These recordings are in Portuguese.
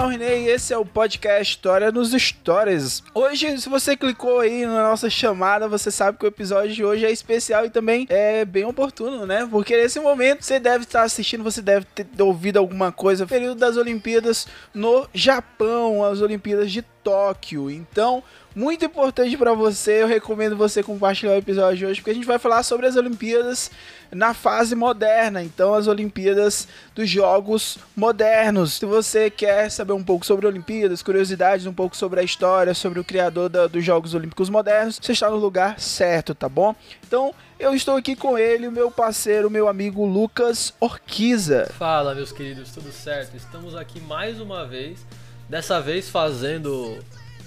Daniel René e esse é o podcast História nos Stories. Hoje, se você clicou aí na nossa chamada, você sabe que o episódio de hoje é especial e também é bem oportuno, né? Porque nesse momento você deve estar assistindo, você deve ter ouvido alguma coisa, período das Olimpíadas no Japão, as Olimpíadas de Tóquio. Então, muito importante para você, eu recomendo você compartilhar o episódio de hoje, porque a gente vai falar sobre as Olimpíadas na fase moderna, então as Olimpíadas dos Jogos Modernos. Se você quer saber um pouco sobre Olimpíadas, curiosidades, um pouco sobre a história, sobre o criador da- dos Jogos Olímpicos Modernos, você está no lugar certo, tá bom? Então, eu estou aqui com ele, o meu parceiro, meu amigo Lucas Orquiza. Fala, meus queridos, tudo certo? Estamos aqui mais uma vez, dessa vez fazendo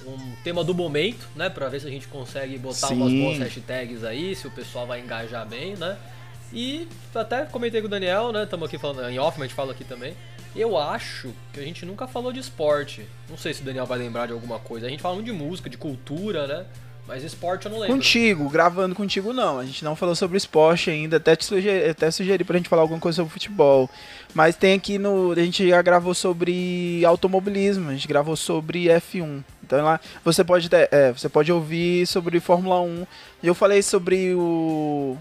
um tema do momento, né, Pra ver se a gente consegue botar umas Sim. boas hashtags aí, se o pessoal vai engajar bem, né? E até comentei com o Daniel, né, estamos aqui falando em off, mas a gente fala aqui também. Eu acho que a gente nunca falou de esporte. Não sei se o Daniel vai lembrar de alguma coisa. A gente fala muito de música, de cultura, né? Mas esporte eu não lembro. Contigo, gravando contigo não. A gente não falou sobre esporte ainda. Até te sugeri, até sugeri pra gente falar alguma coisa sobre futebol. Mas tem aqui no. A gente já gravou sobre automobilismo, a gente gravou sobre F1. Então lá você pode, ter- é, você pode ouvir sobre Fórmula 1. E eu falei sobre o.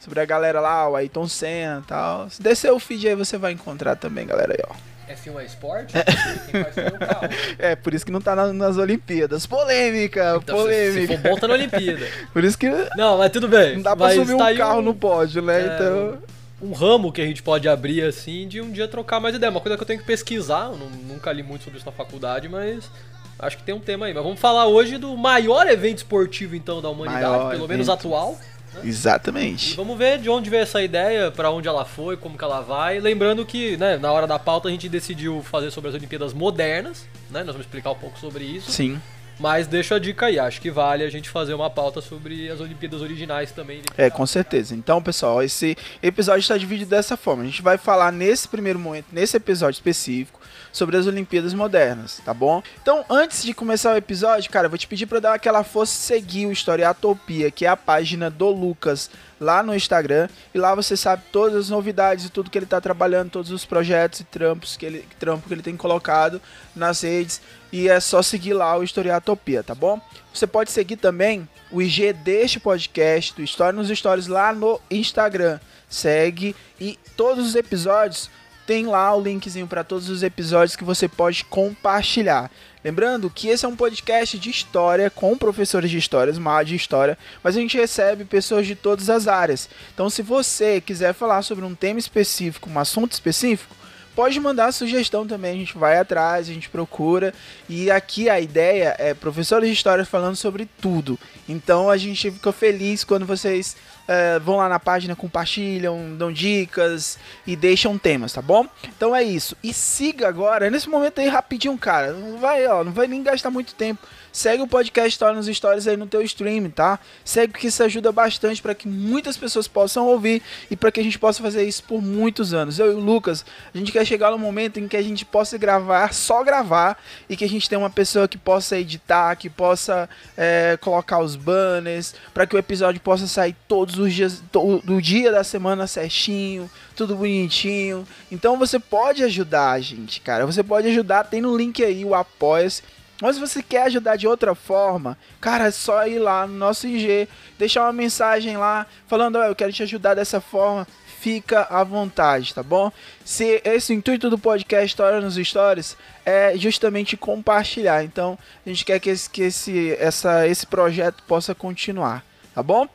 Sobre a galera lá, o Ayrton Senna e tal. Se descer o feed aí você vai encontrar também, galera aí, ó. F1 é esporte? O carro. É, por isso que não tá na- nas Olimpíadas. Polêmica, Então, se, se polêmica. for bom, tá na Olimpíada. Por isso que Não, mas tudo bem. não dá pra subir um tá carro no pódio, né? é, então. um ramo que a gente pode abrir assim de um dia trocar mais ideia. Uma coisa que eu tenho que pesquisar, eu não- nunca li muito sobre isso na faculdade, mas acho que tem um tema aí. Mas vamos falar hoje do maior evento esportivo então da humanidade, Maior pelo menos evento. atual. E Exatamente. vamos ver de onde veio essa ideia, pra onde ela foi, como que ela vai. Lembrando que, né, na hora da pauta a gente decidiu fazer sobre as Olimpíadas modernas, né? Nós vamos explicar um pouco sobre isso. Sim. Mas deixo a dica aí, acho que vale a gente fazer uma pauta sobre as Olimpíadas originais também. É, com certeza. Então, pessoal, esse episódio está dividido dessa forma. A gente vai falar nesse primeiro momento, nesse episódio específico, sobre as Olimpíadas modernas, tá bom? Então, antes de começar o episódio, cara, eu vou te pedir para dar aquela força seguir o Historiatopia, que é a página do Lucas lá no Instagram. E lá você sabe todas as novidades e tudo que ele tá trabalhando, todos os projetos e trampos que ele, trampo que ele tem colocado nas redes. E é só seguir lá o Historiatopia, tá bom? Você pode seguir também o IG deste podcast, do História nos Stories, lá no Instagram. Segue e todos os episódios tem lá o linkzinho para todos os episódios que você pode compartilhar. Lembrando que esse é um podcast de história com professores de histórias, uma de história, mas a gente recebe pessoas de todas as áreas. Então, se você quiser falar sobre um tema específico, um assunto específico, pode mandar sugestão também, a gente vai atrás, a gente procura. E aqui a ideia é professores de história falando sobre tudo. Então a gente fica feliz quando vocês eh, vão lá na página, compartilham, dão dicas e deixam temas, tá bom? Então é isso. E siga agora, nesse momento aí rapidinho, cara. Não vai, ó, não vai nem gastar muito tempo. Segue o podcast História nos Stories aí no teu stream, tá? Segue porque isso ajuda bastante para que muitas pessoas possam ouvir e para que a gente possa fazer isso por muitos anos. Eu e o Lucas, a gente quer chegar no momento em que a gente possa gravar, só gravar, e que a gente tenha uma pessoa que possa editar, que possa é, colocar os banners, para que o episódio possa sair todos os dias, do dia da semana certinho, tudo bonitinho. Então você pode ajudar a gente, cara. Você pode ajudar, tem no link aí o Apoia-se. Mas se você quer ajudar de outra forma, cara, é só ir lá no nosso IG, deixar uma mensagem lá falando, ó, eu quero te ajudar dessa forma. Fica à vontade, tá bom? Se esse intuito do podcast História nos Stories é justamente compartilhar. Então, a gente quer que esse, que esse, essa, esse projeto possa continuar, tá bom?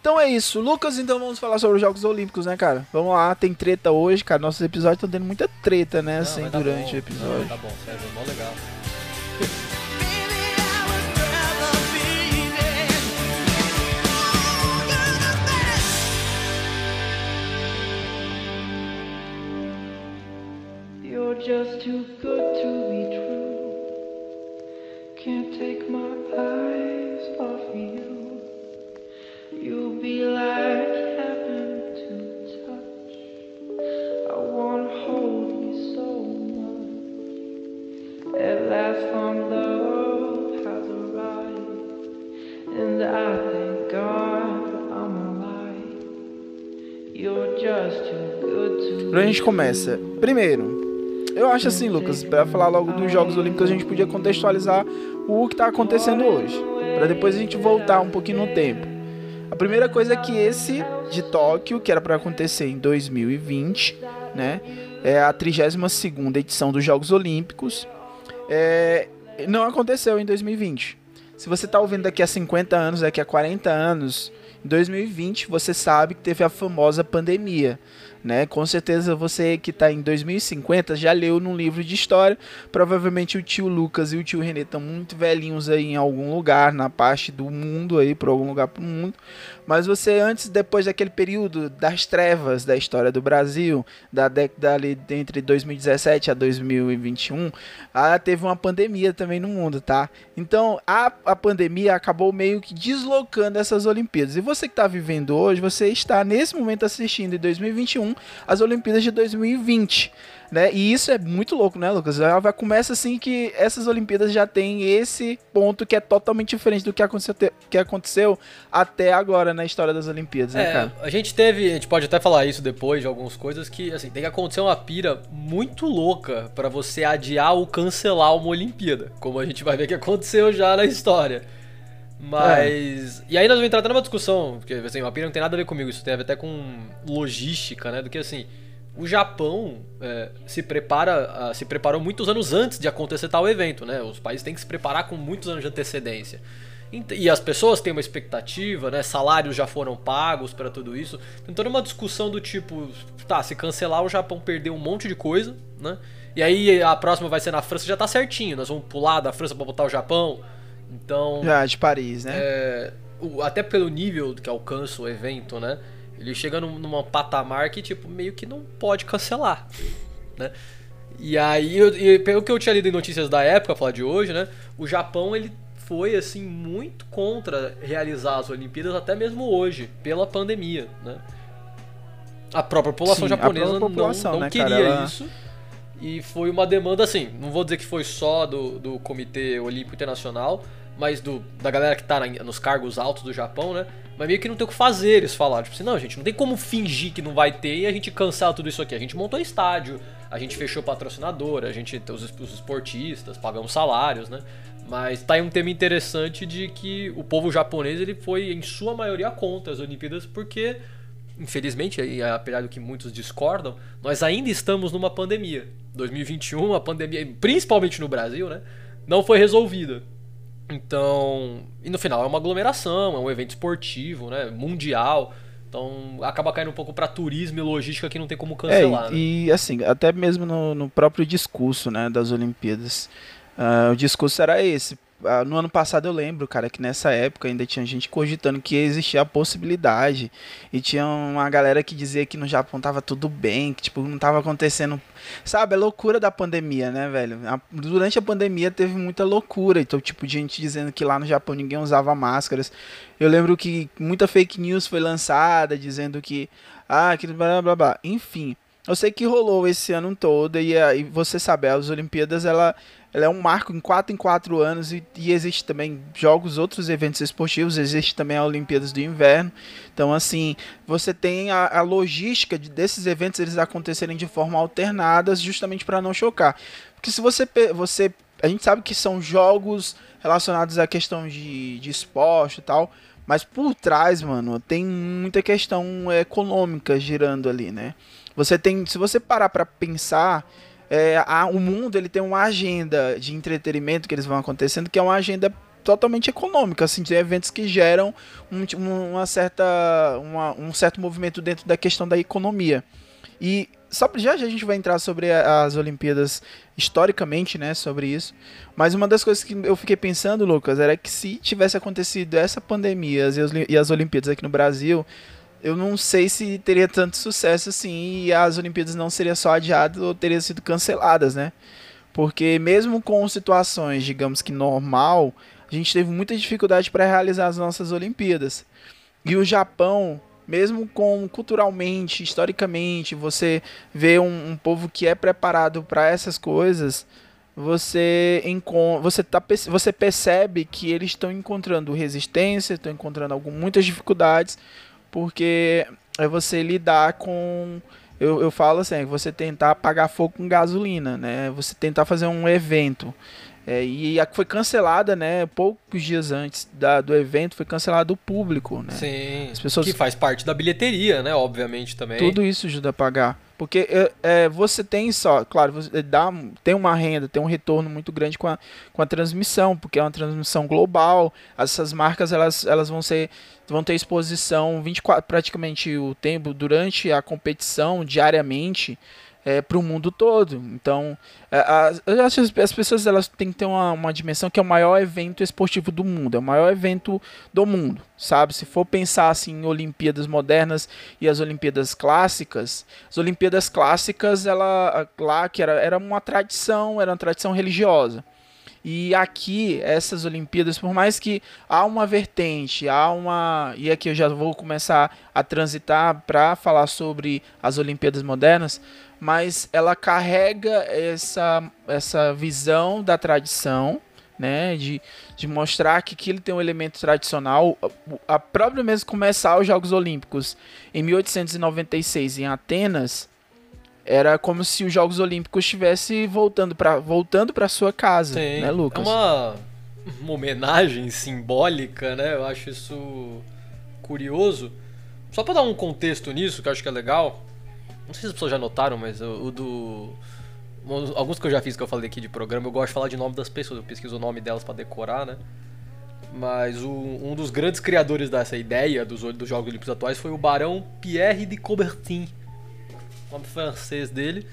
Então é isso, Lucas. Então vamos falar sobre os Jogos Olímpicos, né, cara? Vamos lá, tem treta hoje, cara. Nossos episódios estão tendo muita treta, né, Não, assim, tá durante bom. o episódio. Não, tá bom, sério, mó legal. Too good to be true. Can't take my eyes off you. You'll be like heaven to touch. I wanna hold you so much. At last, long love has arrived, and I thank God I'm alive. You're just too good to Pra gente começa. Primeiro, eu acho assim, Lucas, pra falar logo dos Jogos Olímpicos, a gente podia contextualizar o que tá acontecendo hoje. Pra depois a gente voltar um pouquinho no tempo. A primeira coisa é que esse de Tóquio, que era pra acontecer em 2020, né? É a 32ª edição dos Jogos Olímpicos. É, não aconteceu em 2020. Se você tá ouvindo daqui a 50 anos, daqui a 40 anos, em 2020 você sabe que teve a famosa pandemia, né? Com certeza você que está em 2050 já leu num livro de história. Provavelmente o tio Lucas e o tio Renê estão muito velhinhos aí em algum lugar na parte do mundo aí, por algum lugar do mundo. Mas você antes, depois daquele período das trevas da história do Brasil, da década ali entre 2017 a 2021, ah, teve uma pandemia também no mundo, tá? Então a, a pandemia acabou meio que deslocando essas Olimpíadas. E você que está vivendo hoje, você está nesse momento assistindo em 2021 as Olimpíadas de 2020. Né? E isso é muito louco, né, Lucas? Vai começa assim que essas Olimpíadas já tem esse ponto que é totalmente diferente do que aconteceu, que aconteceu até agora na história das Olimpíadas, né, É, cara? a gente teve, a gente pode até falar isso depois de algumas coisas que assim, tem que acontecer uma pira muito louca pra você adiar ou cancelar uma Olimpíada, como a gente vai ver que aconteceu já na história. Mas. E aí nós vamos entrar até numa discussão, porque assim, uma pira não tem nada a ver comigo, isso tem a ver até com logística, né? Do que assim, o Japão é, se prepara, se preparou muitos anos antes de acontecer tal evento, né? Os países têm que se preparar com muitos anos de antecedência. E as pessoas têm uma expectativa, né? Salários já foram pagos para tudo isso. Tem toda uma discussão do tipo, tá, se cancelar o Japão perdeu um monte de coisa, né? E aí a próxima vai ser na França, já tá certinho. Nós vamos pular da França para botar o Japão. Então, Já de Paris, né? é, o- até pelo nível que alcança o evento, né? Ele chega num, numa patamar que, tipo, meio que não pode cancelar, né? E aí, eu- e pelo que eu tinha lido em notícias da época, falar de hoje, né? O Japão, ele foi, assim, muito contra realizar as Olimpíadas, até mesmo hoje, pela pandemia, né? A própria população Sim, japonesa população, não, não né, queria cara? Ela- isso. E foi uma demanda, assim, não vou dizer que foi só do, do Comitê Olímpico Internacional, mas do, da galera que tá na- nos cargos altos do Japão, né? Mas meio que não tem o que fazer, eles falaram. Tipo assim, não, gente, não tem como fingir que não vai ter e a gente cancela tudo isso aqui. A gente montou estádio, a gente fechou patrocinador, a gente, os, os esportistas, pagamos salários, né? Mas tá aí um tema interessante de que o povo japonês, ele foi, em sua maioria, contra as Olimpíadas, porque infelizmente, aí, apesar do que muitos discordam, nós ainda estamos numa pandemia. 2021, a pandemia, principalmente no Brasil, né? Não foi resolvida. Então, e no final é uma aglomeração, é um evento esportivo, né? Mundial. Então, acaba caindo um pouco pra turismo e logística que não tem como É, cancelar, né? e, assim, até mesmo no, no próprio discurso, né, das Olimpíadas, ah, o discurso era esse. Ah, no ano passado eu lembro, cara, que nessa época ainda tinha gente cogitando que existia a possibilidade e tinha uma galera que dizia que no Japão tava tudo bem, que tipo não tava acontecendo, sabe, a loucura da pandemia, né, velho? A- durante a pandemia teve muita loucura, então tipo gente dizendo que lá no Japão ninguém usava máscaras. Eu lembro que muita fake news foi lançada dizendo que ah, que blá blá blá. Enfim, eu sei que rolou esse ano todo e, aí você sabe, as Olimpíadas ela, ela é um marco em 4 em 4 anos e, e existe também jogos, outros eventos esportivos, existe também a Olimpíadas do Inverno. Então, assim, você tem a, a logística de, desses eventos eles acontecerem de forma alternada, justamente para não chocar. Porque se você, você. A gente sabe que são jogos relacionados à questão de, de esporte e tal. Mas por trás, mano, tem muita questão econômica girando ali, né? Você tem, se você parar pra pensar, é, a- o mundo ele tem uma agenda de entretenimento que eles vão acontecendo, que é uma agenda totalmente econômica, assim, de eventos que geram um, um- uma certa, uma- um certo movimento dentro da questão da economia. E só já já a gente vai entrar sobre as Olimpíadas historicamente, né, sobre isso. Mas uma das coisas que eu fiquei pensando, Lucas, era que se tivesse acontecido essa pandemia e as Olimpíadas aqui no Brasil, eu não sei se teria tanto sucesso assim e as Olimpíadas não seriam só adiadas ou teriam sido canceladas, né? Porque mesmo com situações, digamos que normal, a gente teve muita dificuldade para realizar as nossas Olimpíadas. E o Japão, mesmo com culturalmente, historicamente, você vê um, um povo que é preparado para essas coisas, você você, tá, você percebe que eles estão encontrando resistência, estão encontrando algum, muitas dificuldades, porque é você lidar com. Eu, eu falo assim, é você tentar apagar fogo com gasolina, né? Você tentar fazer um evento. É, e a que foi cancelada, né? Poucos dias antes da, do evento, foi cancelado o público, né? Sim. As pessoas... Que faz parte da bilheteria, né? Obviamente também. Tudo isso ajuda a pagar. Porque é, é, você tem só, claro, você dá, tem uma renda, tem um retorno muito grande com a, com a transmissão, porque é uma transmissão global. Essas marcas elas, elas vão ser vão ter exposição 24 praticamente o tempo durante a competição diariamente é, para o mundo todo. Então, é, as, as pessoas elas têm que ter uma, uma dimensão que é o maior evento esportivo do mundo, é o maior evento do mundo, sabe? Se for pensar assim em Olimpíadas modernas e as Olimpíadas clássicas, as Olimpíadas clássicas, ela lá que era, era uma tradição, era uma tradição religiosa. E aqui, essas Olimpíadas, por mais que há uma vertente, há uma. E aqui eu já vou começar a transitar para falar sobre as Olimpíadas modernas, mas ela carrega essa, essa visão da tradição, né, de, de mostrar que aquilo tem um elemento tradicional. A própria mesmo começar os Jogos Olímpicos em 1896 em Atenas, era como se os Jogos Olímpicos estivesse voltando para voltando para sua casa, Sim. né, Lucas? É uma, uma homenagem simbólica, né? Eu acho isso curioso. Só para dar um contexto nisso, que eu acho que é legal. Não sei se as pessoas já notaram, mas o, o do. Alguns que eu já fiz que eu falei aqui de programa, eu gosto de falar de nome das pessoas, eu pesquiso o nome delas para decorar, né? Mas o, um dos grandes criadores dessa ideia dos, dos Jogos Olímpicos atuais foi o Barão Pierre de Coubertin, nome francês dele.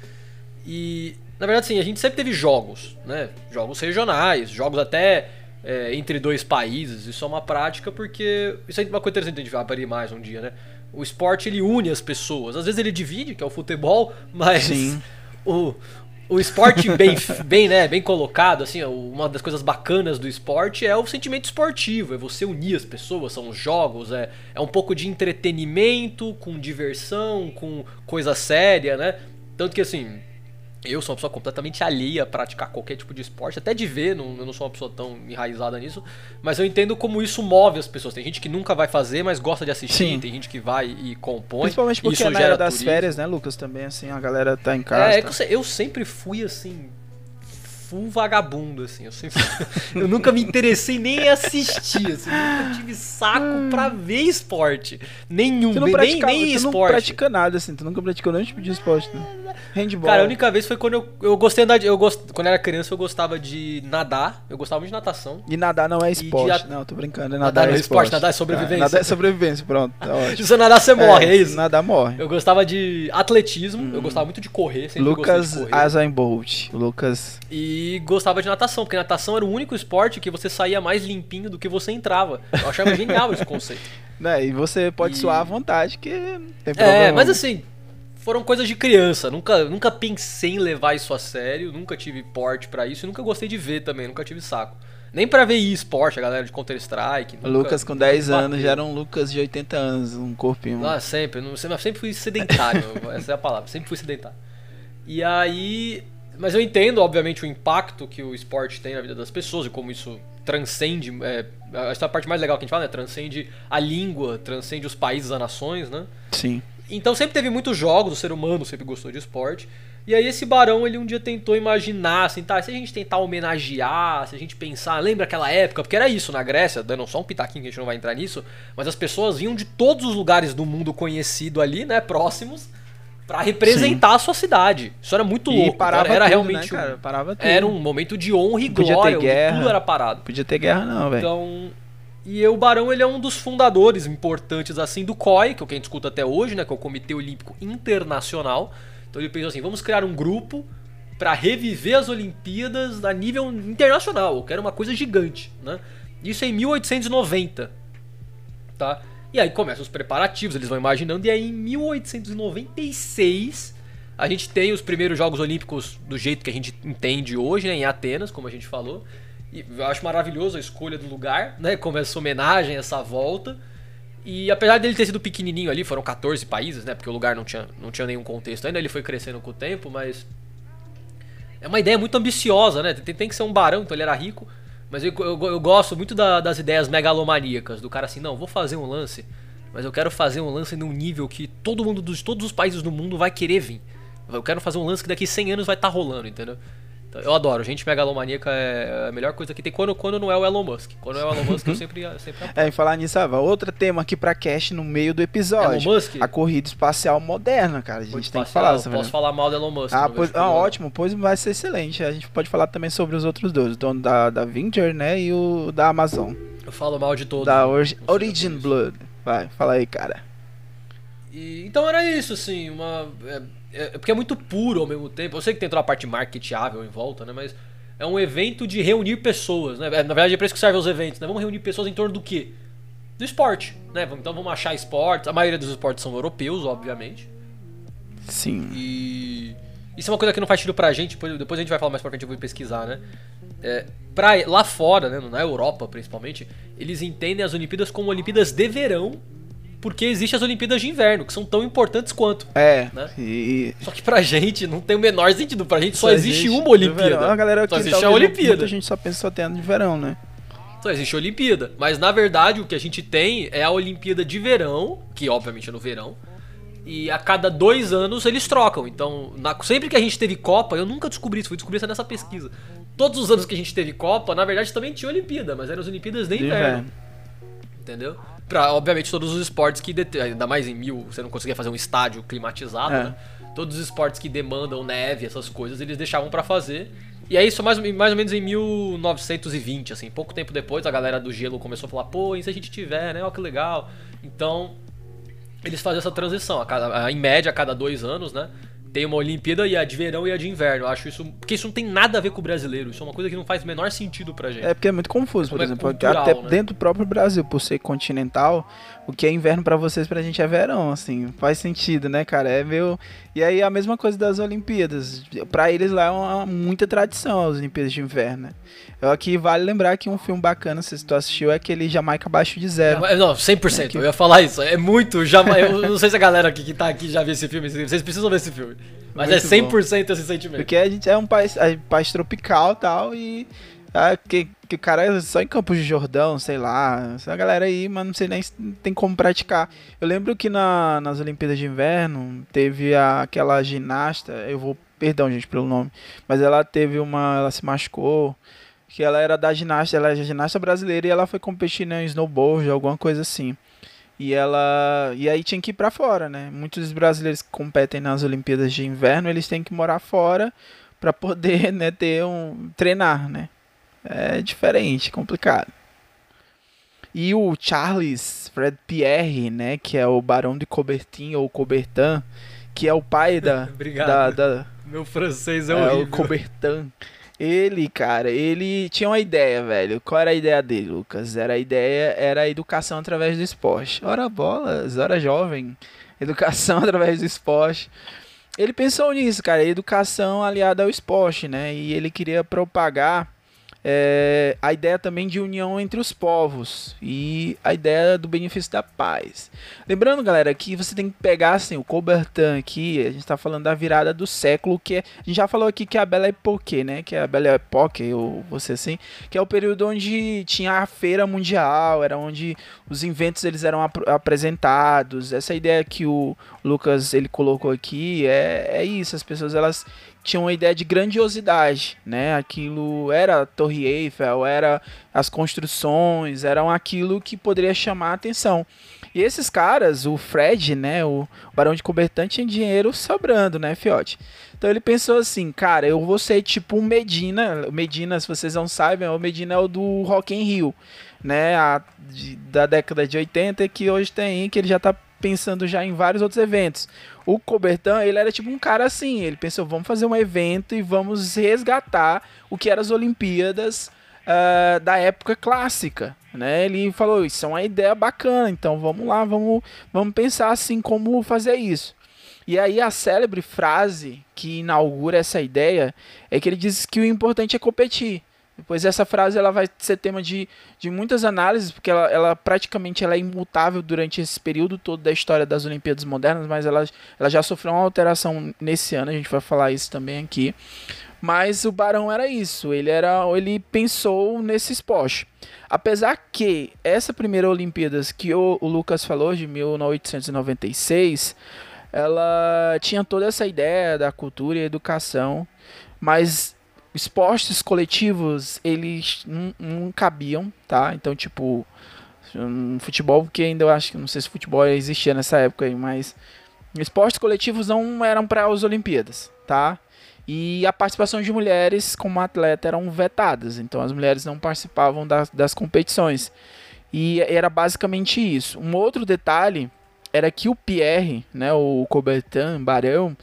E, na verdade, sim, a gente sempre teve jogos, né? Jogos regionais, jogos até é, entre dois países. Isso é uma prática porque. Isso é uma coisa interessante a gente abrir mais um dia, né? O esporte ele une as pessoas. Às vezes ele divide, que é o futebol, mas Sim. o, o esporte bem, bem, né, bem colocado, assim, uma das coisas bacanas do esporte é o sentimento esportivo, é você unir as pessoas, são jogos, é, é um pouco de entretenimento, com diversão, com coisa séria, né? Tanto que assim, eu sou uma pessoa completamente alheia a praticar qualquer tipo de esporte, até de ver, não, eu não sou uma pessoa tão enraizada nisso, mas eu entendo como isso move as pessoas. Tem gente que nunca vai fazer, mas gosta de assistir, Sim. tem gente que vai e compõe. Principalmente porque isso é na gera era das turismo. férias, né, Lucas? Também, assim, a galera tá em casa. É, é tá? eu sempre fui assim. Full vagabundo, assim. Eu, sempre, eu nunca me interessei nem em assistir, assim. Nunca tive saco pra ver esporte. Nenhum, nem, pratica, nem tu não esporte. pratica nada, assim, tu nunca praticou nenhum tipo de esporte, né? Handball. Cara, a única vez foi quando eu, eu gostei de eu gost, Quando eu era criança, eu gostava de nadar. Eu gostava muito de natação. E nadar não é esporte. a- Não, tô brincando. Nadar Nadar, não é é esporte, esporte. nadar é sobrevivência. Ah, nadar é sobrevivência, pronto. Tá. Se você nadar, você morre, é, isso. Nadar morre. Eu gostava de atletismo, eu gostava muito de correr, Lucas correr. Azainbolt. Lucas. E gostava de natação, porque natação era o único esporte que você saía mais limpinho do que você entrava. Eu achava genial esse conceito. Né, e você pode E- suar à vontade, que tem problema. É, mas assim, foram coisas de criança. Nunca, nunca pensei em levar isso a sério, nunca tive porte pra isso e nunca gostei de ver também, nunca tive saco. Nem pra ver esporte, a galera de Counter-Strike. Lucas com nunca 10 me anos bateu. já era um Lucas de 80 anos, um corpinho. Ah, sempre. Não, sempre sempre fui sedentário, essa é a palavra. Sempre fui sedentário. E aí. Mas eu entendo, obviamente, o impacto que o esporte tem na vida das pessoas e como isso transcende. É, essa é a parte mais legal que a gente fala, né? Transcende a língua, transcende os países, as nações, né? Sim. Então sempre teve muitos jogos, o ser humano sempre gostou de esporte. E aí esse barão, ele um dia tentou imaginar, assim, tá, se a gente tentar homenagear, se a gente pensar, lembra aquela época, porque era isso na Grécia, dando só um pitaquinho que a gente não vai entrar nisso, mas as pessoas vinham de todos os lugares do mundo conhecido ali, né, próximos, pra representar a sua cidade. Isso era muito E louco, parava era, era tudo, realmente né, um, Parava tudo. era um momento de honra e Podia ter glória, onde guerra. tudo era parado. Podia ter guerra não, velho. Então, e o Barão ele é um dos fundadores importantes assim do COI, que é o que a gente escuta até hoje, né, que é o Comitê Olímpico Internacional. Então ele pensou assim, vamos criar um grupo para reviver as Olimpíadas a nível internacional, que era uma coisa gigante, né? Isso é em 1890, tá? E aí começam os preparativos, eles vão imaginando, e aí em 1896 a gente tem os primeiros Jogos Olímpicos do jeito que a gente entende hoje, né, em Atenas, como a gente falou. E eu acho maravilhoso a escolha do lugar, né, como essa homenagem, essa volta. E apesar dele ter sido pequenininho ali, foram 14 países, né, porque o lugar não tinha, não tinha nenhum contexto ainda, ele foi crescendo com o tempo, mas é uma ideia muito ambiciosa, né? Tem, tem que ser um barão, então ele era rico. Mas eu, eu, eu gosto muito da- das ideias megalomaníacas, do cara assim, não, vou fazer um lance, mas eu quero fazer um lance num nível que todo mundo dos todos os países do mundo vai querer vir. Eu quero fazer um lance que daqui 100 anos vai estar rolando, entendeu? Então, eu adoro, gente megalomaníaca é a melhor coisa que tem quando, quando não é o Elon Musk. Quando é o Elon Musk, eu sempre, sempre apoio. É, e falar nisso, Ava, outro tema aqui pra cast no meio do episódio. Elon Musk? A corrida espacial moderna, cara. A gente Muito tem que espacial, falar eu Posso falar mal do Elon Musk. Ah, pois, ah, ótimo, pois vai ser excelente. A gente pode falar também sobre os outros dois, o dono da, da Venture, né, e o da Amazon, Eu falo mal de todos. da né? Origin isso. Blood. Vai, fala aí, cara. E, então era isso, assim, uma. É, é- é porque é muito puro ao mesmo tempo. Eu sei que tem toda a parte marketável em volta, né? Mas é um evento de reunir pessoas, né? É, Na verdade é pra isso que servem os eventos, né? Vamos reunir pessoas em torno do quê? Do esporte, né? Então vamos achar esportes. A maioria dos esportes são europeus, obviamente. Sim. E isso é uma coisa que não faz sentido pra gente, depois, depois a gente vai falar mais pra frente, eu vou pesquisar, né? É, pra, lá fora, né, na Europa principalmente, eles entendem as Olimpíadas como Olimpíadas de verão, porque existem as Olimpíadas de inverno, que são tão importantes quanto. É, Né? e... Só que pra gente não tem o menor sentido, pra gente só, Só existe uma do Olimpíada. A galera só que existe a talvez Olimpíada. Muita gente só pensa só tem ano de verão, né? Só existe a Olimpíada. Mas na verdade o que a gente tem é a Olimpíada de verão, que obviamente é no verão. E a cada dois anos eles trocam. Então, na- sempre que a gente teve Copa, eu nunca descobri isso, fui descobrir isso nessa pesquisa. Todos os anos que a gente teve Copa, na verdade também tinha Olimpíada, mas eram as Olimpíadas de inverno. Entendeu? Pra, obviamente, todos os esportes que. det- Ainda mais em mil, você não conseguia fazer um estádio climatizado, É. né? Todos os esportes que demandam neve, essas coisas, eles deixavam pra fazer. E aí, isso mais, mais ou menos em 1920, assim. Pouco tempo depois, a galera do gelo começou a falar: pô, e se a gente tiver, né? Ó, que legal. Então, eles fazem essa transição. A cada, a- em média, a cada dois anos, né? Tem uma Olimpíada e a de verão e a de inverno. Eu acho isso. Porque isso não tem nada a ver com o brasileiro. Isso é uma coisa que não faz o menor sentido pra gente. É porque é muito confuso, por é exemplo, cultural, até né? dentro do próprio Brasil, por ser continental, o que é inverno pra vocês, pra gente é verão, assim, faz sentido, né, cara? É meio E aí a mesma coisa das Olimpíadas. Pra eles lá é uma muita tradição as Olimpíadas de inverno, né? Eu aqui vale lembrar que um filme bacana, se tu assistiu, é aquele Jamaica abaixo de zero. É, Não, 100%. Eu ia falar isso. É muito. Já, eu não sei se a galera aqui que tá aqui já viu esse filme. Vocês precisam ver esse filme. Mas Muito é 100% esse sentimento. Porque a gente é um país, é um país tropical e tal, e ah, que, que o cara é só em Campos de Jordão, sei lá, essa galera aí, mas não sei nem se tem como praticar. Eu lembro que na, nas Olimpíadas de Inverno teve a- aquela ginasta, eu vou, perdão gente pelo nome, mas ela teve uma, ela se machucou, que ela era da ginasta, ela é ginasta brasileira e ela foi competir em snowboard, alguma coisa assim. E ela. E aí tinha que ir pra fora, né? Muitos brasileiros que competem nas Olimpíadas de Inverno, eles têm que morar fora pra poder, né, ter um. treinar, né? É diferente, complicado. E o Charles Fred Pierre, né? Que é o Barão de Coubertin ou Coubertin, que é o pai da. Obrigado. da, da Meu francês é, é, o. Coubertin. Ele, cara, ele tinha uma ideia, velho. Qual era a ideia dele, Lucas? Era a ideia, era a educação através do esporte. Ora bolas, ora jovem. Educação através do esporte. Ele pensou nisso, cara, educação aliada ao esporte, né? E ele queria propagar é, a ideia também de união entre os povos e a ideia do benefício da paz. Lembrando, galera, que você tem que pegar assim, o Coubertin aqui, a gente está falando da virada do século, que é, a gente já falou aqui que é a Belle Époque, né? Que é a Belle Époque, ou você assim, que é o período onde tinha a feira mundial, era onde os inventos eles eram ap- apresentados. Essa ideia que o Lucas ele colocou aqui é, é isso, as pessoas elas tinham uma ideia de grandiosidade, né? Aquilo era a Torre Eiffel, era as construções, eram aquilo que poderia chamar a atenção. E esses caras, o Fred, né, o Barão de Coubertin tinha dinheiro sobrando, né, fiote? Então ele pensou assim, cara, eu vou ser tipo um Medina, Medina, se vocês não sabem, o Medina é o do Rock in Rio, né, a, de- da década de 80 que hoje tem, que ele já tá pensando já em vários outros eventos. O Coubertin, ele era tipo um cara assim, ele pensou, vamos fazer um evento e vamos resgatar o que eram as Olimpíadas ah, da época clássica, né? Ele falou, isso é uma ideia bacana, então vamos lá, vamos, vamos pensar assim como fazer isso. E aí a célebre frase que inaugura essa ideia é que ele diz que o importante é competir. Depois essa frase ela vai ser tema de, de muitas análises, porque ela, ela praticamente ela é imutável durante esse período todo da história das Olimpíadas Modernas, mas ela, ela já sofreu uma alteração nesse ano, a gente vai falar isso também aqui. Mas o Barão era isso, ele era ele pensou nesse esporte. Apesar que essa primeira Olimpíadas que o, o Lucas falou, de 1896, ela tinha toda essa ideia da cultura e educação, mas esportes coletivos eles não, não cabiam, tá? Então, tipo, um futebol, porque ainda eu acho que não sei se futebol existia nessa época aí, mas esportes coletivos não eram para as Olimpíadas, tá? E a participação de mulheres como atleta eram vetadas, então as mulheres não participavam das, das competições. E era basicamente isso. Um outro detalhe era que o Pierre, né, o Coubertin Barão,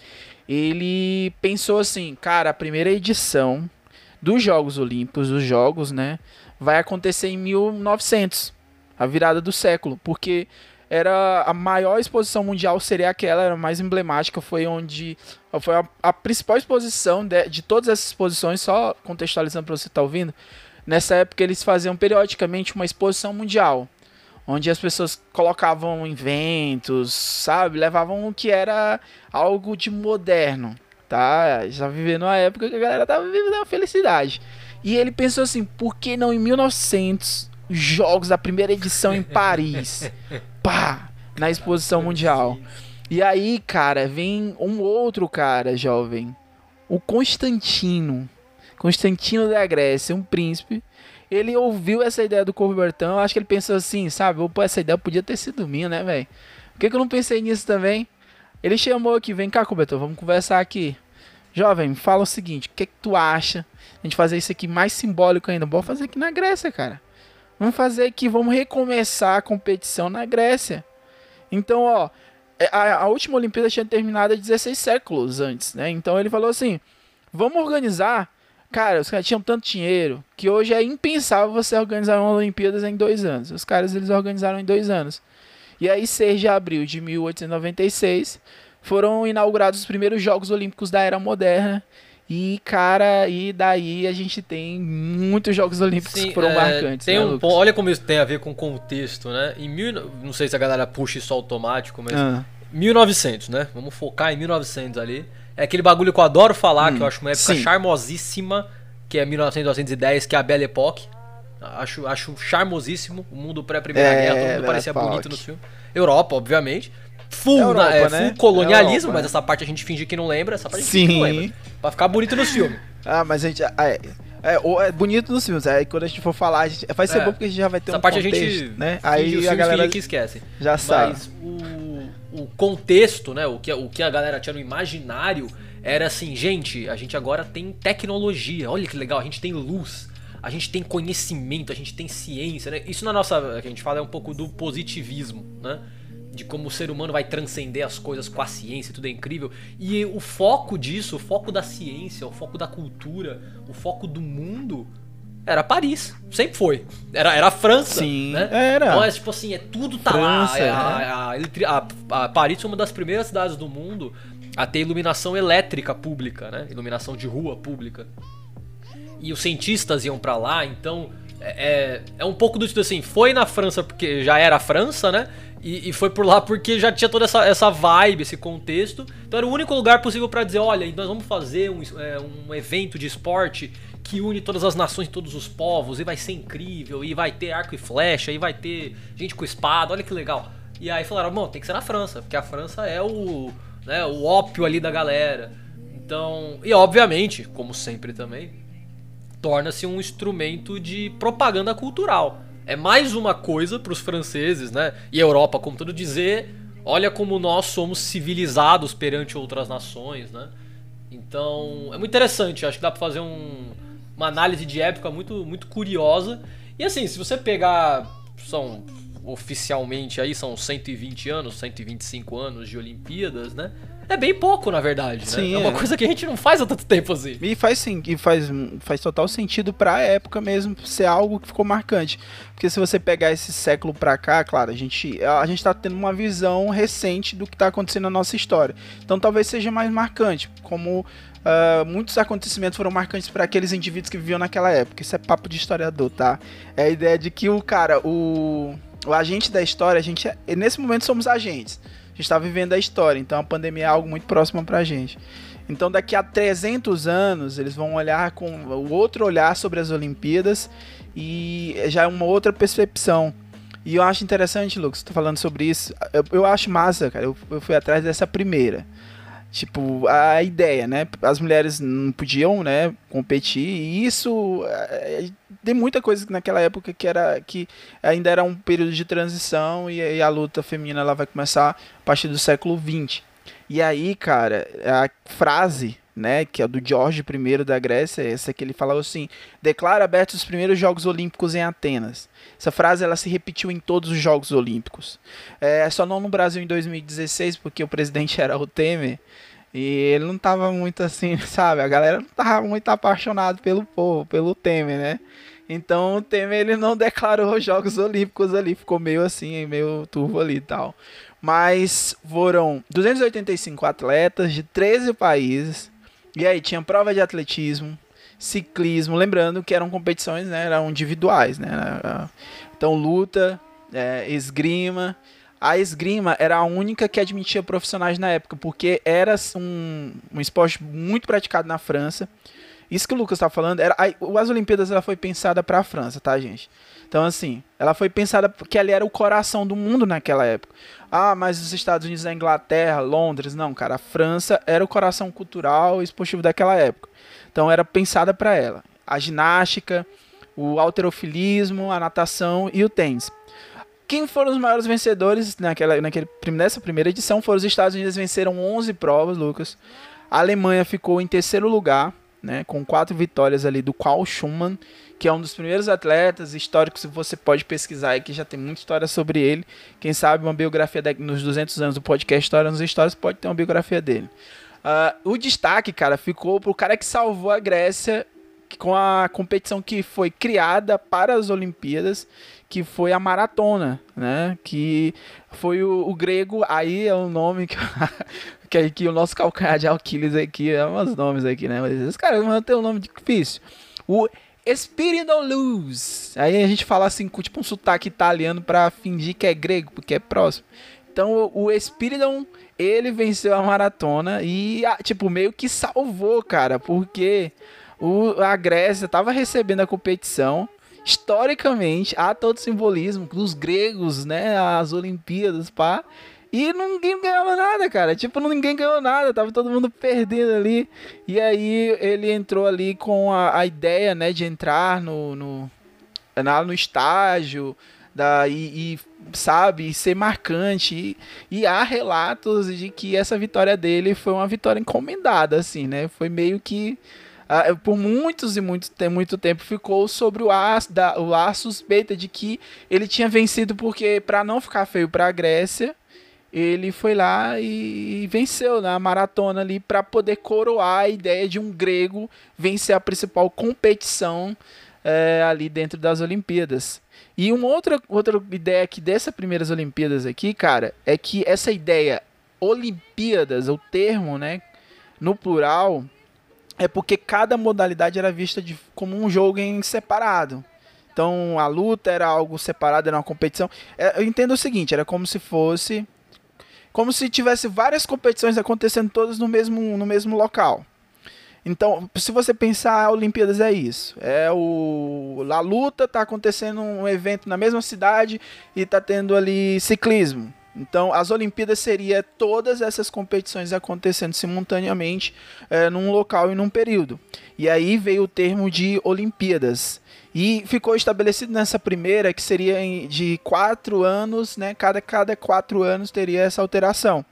ele pensou assim, cara, a primeira edição dos Jogos Olímpicos, dos Jogos, né, vai acontecer em 1900, a virada do século, porque era a maior exposição mundial seria aquela, era a mais emblemática, foi onde foi a, a principal exposição de, de, todas essas exposições, só contextualizando para você estar tá ouvindo, nessa época eles faziam periodicamente uma exposição mundial, onde as pessoas colocavam inventos, sabe? Levavam o que era algo de moderno, tá? Já vivendo uma época que a galera tava vivendo uma felicidade. E ele pensou assim, por que não em 1900 jogos da primeira edição em Paris? Pá, na exposição mundial. E aí, cara, vem um outro cara jovem, o Constantino. Constantino da Grécia, um príncipe ele ouviu essa ideia do Corvo Bertão, acho que ele pensou assim, sabe? Pô, essa ideia podia ter sido minha, né, velho? Por que, que eu não pensei nisso também? Ele chamou aqui, vem cá, Cobertor, vamos conversar aqui. Jovem, fala o seguinte, o que, que tu acha? A gente fazer isso aqui mais simbólico ainda. Bora fazer aqui na Grécia, cara. Vamos fazer aqui, vamos recomeçar a competição na Grécia. Então, ó, é, a, a última Olimpíada tinha terminado há 16 séculos antes, né? Então ele falou assim: vamos organizar Cara, os caras tinham tanto dinheiro que hoje é impensável você organizar uma Olimpíadas em dois anos. Os caras eles organizaram em dois anos. E aí, 6 de abril de 1896, foram inaugurados os primeiros Jogos Olímpicos da Era Moderna. E, cara, e daí a gente tem muitos Jogos Olímpicos Sim, que foram é, marcantes. Né, um, olha como isso tem a ver com contexto, né? Em mil, não sei se a galera puxa isso automático, mas Ah. 1900, né? Vamos focar em 1900 ali. É aquele bagulho que eu adoro falar, que eu acho uma época Hum, sim. charmosíssima, que é 1900, 1910, que é a Belle Époque. Acho, acho charmosíssimo. O mundo pré-primeira É, guerra, todo mundo parecia Époque. bonito no filme. Europa, obviamente. Full, Europa, na- é, né? full colonialismo, Europa, mas essa parte a gente finge que não lembra, essa parte a gente finge que não lembra. Pra ficar bonito nos filmes. Ah, mas a gente. ah, É, é, é bonito nos filmes. Aí quando a gente for falar, a gente, vai ser É. bom porque a gente já vai ter Essa um parte contexto, a gente né? Aí a galera que esquecem. já sabe. Mas o, o contexto, né? O que, o que a galera tinha no imaginário era assim, gente, a gente agora tem tecnologia. Olha que legal, a gente tem luz. A gente tem conhecimento, a gente tem ciência, né? Isso na nossa, que a gente fala é um pouco do positivismo, né? De como o ser humano vai transcender as coisas com a ciência, tudo é incrível. E o foco disso, o foco da ciência, o foco da cultura, o foco do mundo era Paris. Sempre foi. Era, era a França. Sim, né? era. Então é tipo assim, é tudo tá França, lá. né? A, a, eletri- a- a Paris foi uma das primeiras cidades do mundo a ter iluminação elétrica pública, né? Iluminação de rua pública. E os cientistas iam pra lá, então é, é, é um pouco do tipo assim, foi na França porque já era a França, né? E, e foi por lá porque já tinha toda essa, essa vibe, esse contexto. Então era o único lugar possível pra dizer, olha, nós vamos fazer um, é, um evento de esporte que une todas as nações, todos os povos, e vai ser incrível, e vai ter arco e flecha, e vai ter gente com espada, olha que legal. E aí falaram, bom, tem que ser na França, porque a França é o, né, o ópio ali da galera. Então, e obviamente, como sempre também, torna-se um instrumento de propaganda cultural. É mais uma coisa para os franceses, né? E a Europa, como todo dizer, olha como nós somos civilizados perante outras nações, né? Então, é muito interessante, acho que dá para fazer um- uma análise de época muito muito curiosa. E assim, se você pegar são oficialmente aí são 120 anos, 125 anos de Olimpíadas, né? é bem pouco, na verdade, né? Sim, é uma é. coisa que a gente não faz há tanto tempo assim. E faz sim, e faz, faz total sentido pra época mesmo ser algo que ficou marcante. Porque se você pegar esse século pra cá, claro, a gente, a gente tá tendo uma visão recente do que tá acontecendo na nossa história. Então talvez seja mais marcante, como ah, muitos acontecimentos foram marcantes para aqueles indivíduos que viviam naquela época. Isso é papo de historiador, tá? É a ideia de que o cara, o, o agente da história, a gente, é- nesse momento somos agentes. A gente tá vivendo a história, então a pandemia é algo muito próximo pra gente. Então daqui a 300 anos eles vão olhar com o outro olhar sobre as Olimpíadas e já é uma outra percepção. E eu acho interessante, Lucas, tô falando sobre isso. Eu, eu acho massa, cara. Eu, eu fui atrás dessa primeira. Tipo, a ideia, né? As mulheres não podiam, né, competir, e isso é, tem muita coisa naquela época que era que ainda era um período de transição e, e a luta feminina ela vai começar a partir do século XX. E aí, cara, a frase, né, que é do George I da Grécia, essa que ele falou assim: "Declara abertos os primeiros Jogos Olímpicos em Atenas". Essa frase ela se repetiu em todos os Jogos Olímpicos. É, só não no Brasil em 2016, porque o presidente era o Temer. E ele não tava muito assim, sabe? A galera não tava muito apaixonado pelo povo, pelo Temer, né? Então o Temer ele não declarou os Jogos Olímpicos ali, ficou meio assim, meio turvo ali e tal. Mas foram 285 atletas de 13 países. E aí tinha prova de atletismo, ciclismo, lembrando que eram competições, né, eram individuais, né? Então luta, é, esgrima. A esgrima era a única que admitia profissionais na época, porque era um, um esporte muito praticado na França. Isso que o Lucas tá falando, era, a- as Olimpíadas ela foi pensada para a França, tá, gente? Então, assim, ela foi pensada porque ali era o coração do mundo naquela época. Ah, mas os Estados Unidos, a Inglaterra, Londres, não, cara, a França era o coração cultural e esportivo daquela época. Então, era pensada para ela. A ginástica, o alterofilismo, a natação e o tênis. Quem foram os maiores vencedores naquela, naquele, nessa primeira edição? Foram os Estados Unidos, venceram 11 provas, Lucas. A Alemanha ficou em terceiro lugar, né, com quatro vitórias ali do Carl Schumann, que é um dos primeiros atletas históricos que você pode pesquisar aí, que já tem muita história sobre ele. Quem sabe uma biografia de, nos 200 anos do podcast História nos Histórias pode ter uma biografia dele. Ah, o destaque, cara, ficou pro cara que salvou a Grécia com a competição que foi criada para as Olimpíadas, que foi a maratona, né? Que foi o, o grego, aí é o nome que, que, que o nosso calcanhar de Aquiles aqui, é uns nomes aqui, né? Mas esse cara não tem um nome difícil. O Spiridonous. Aí a gente fala assim com tipo um sotaque italiano para fingir que é grego, porque é próximo. Então o Spiridon, ele venceu a maratona e tipo meio que salvou, cara, porque o, a Grécia tava recebendo a competição. Historicamente, há todo simbolismo dos gregos, né? As Olimpíadas, pá. E ninguém ganhava nada, cara. Tipo, ninguém ganhou nada. Tava todo mundo perdendo ali. E aí ele entrou ali com a, a ideia, né? De entrar no, no, na- no estágio. Da, e, e, sabe, ser marcante. E, e há relatos de que essa vitória dele foi uma vitória encomendada, assim, né? Foi meio que ah, por muitos e muito, muito tempo ficou sobre o ar, da, o ar suspeita de que ele tinha vencido porque, para não ficar feio para a Grécia, ele foi lá e, venceu na maratona ali para poder coroar a ideia de um grego vencer a principal competição eh, ali dentro das Olimpíadas. E uma outra, outra ideia aqui dessas primeiras Olimpíadas aqui, cara, é que essa ideia Olimpíadas, o termo, né, no plural, é porque cada modalidade era vista de, como um jogo em separado. Então a luta era algo separado, era uma competição. É, eu entendo o seguinte, era como se fosse como se tivesse várias competições acontecendo todas no mesmo, no mesmo local. Então, se você pensar, a Olimpíadas é isso. É o a luta tá acontecendo um evento na mesma cidade e tá tendo ali ciclismo. Então, as Olimpíadas seria todas essas competições acontecendo simultaneamente eh, num local e num período. E aí veio o termo de Olimpíadas. E ficou estabelecido nessa primeira que seria de quatro anos, né? Cada, cada quatro anos teria essa alteração.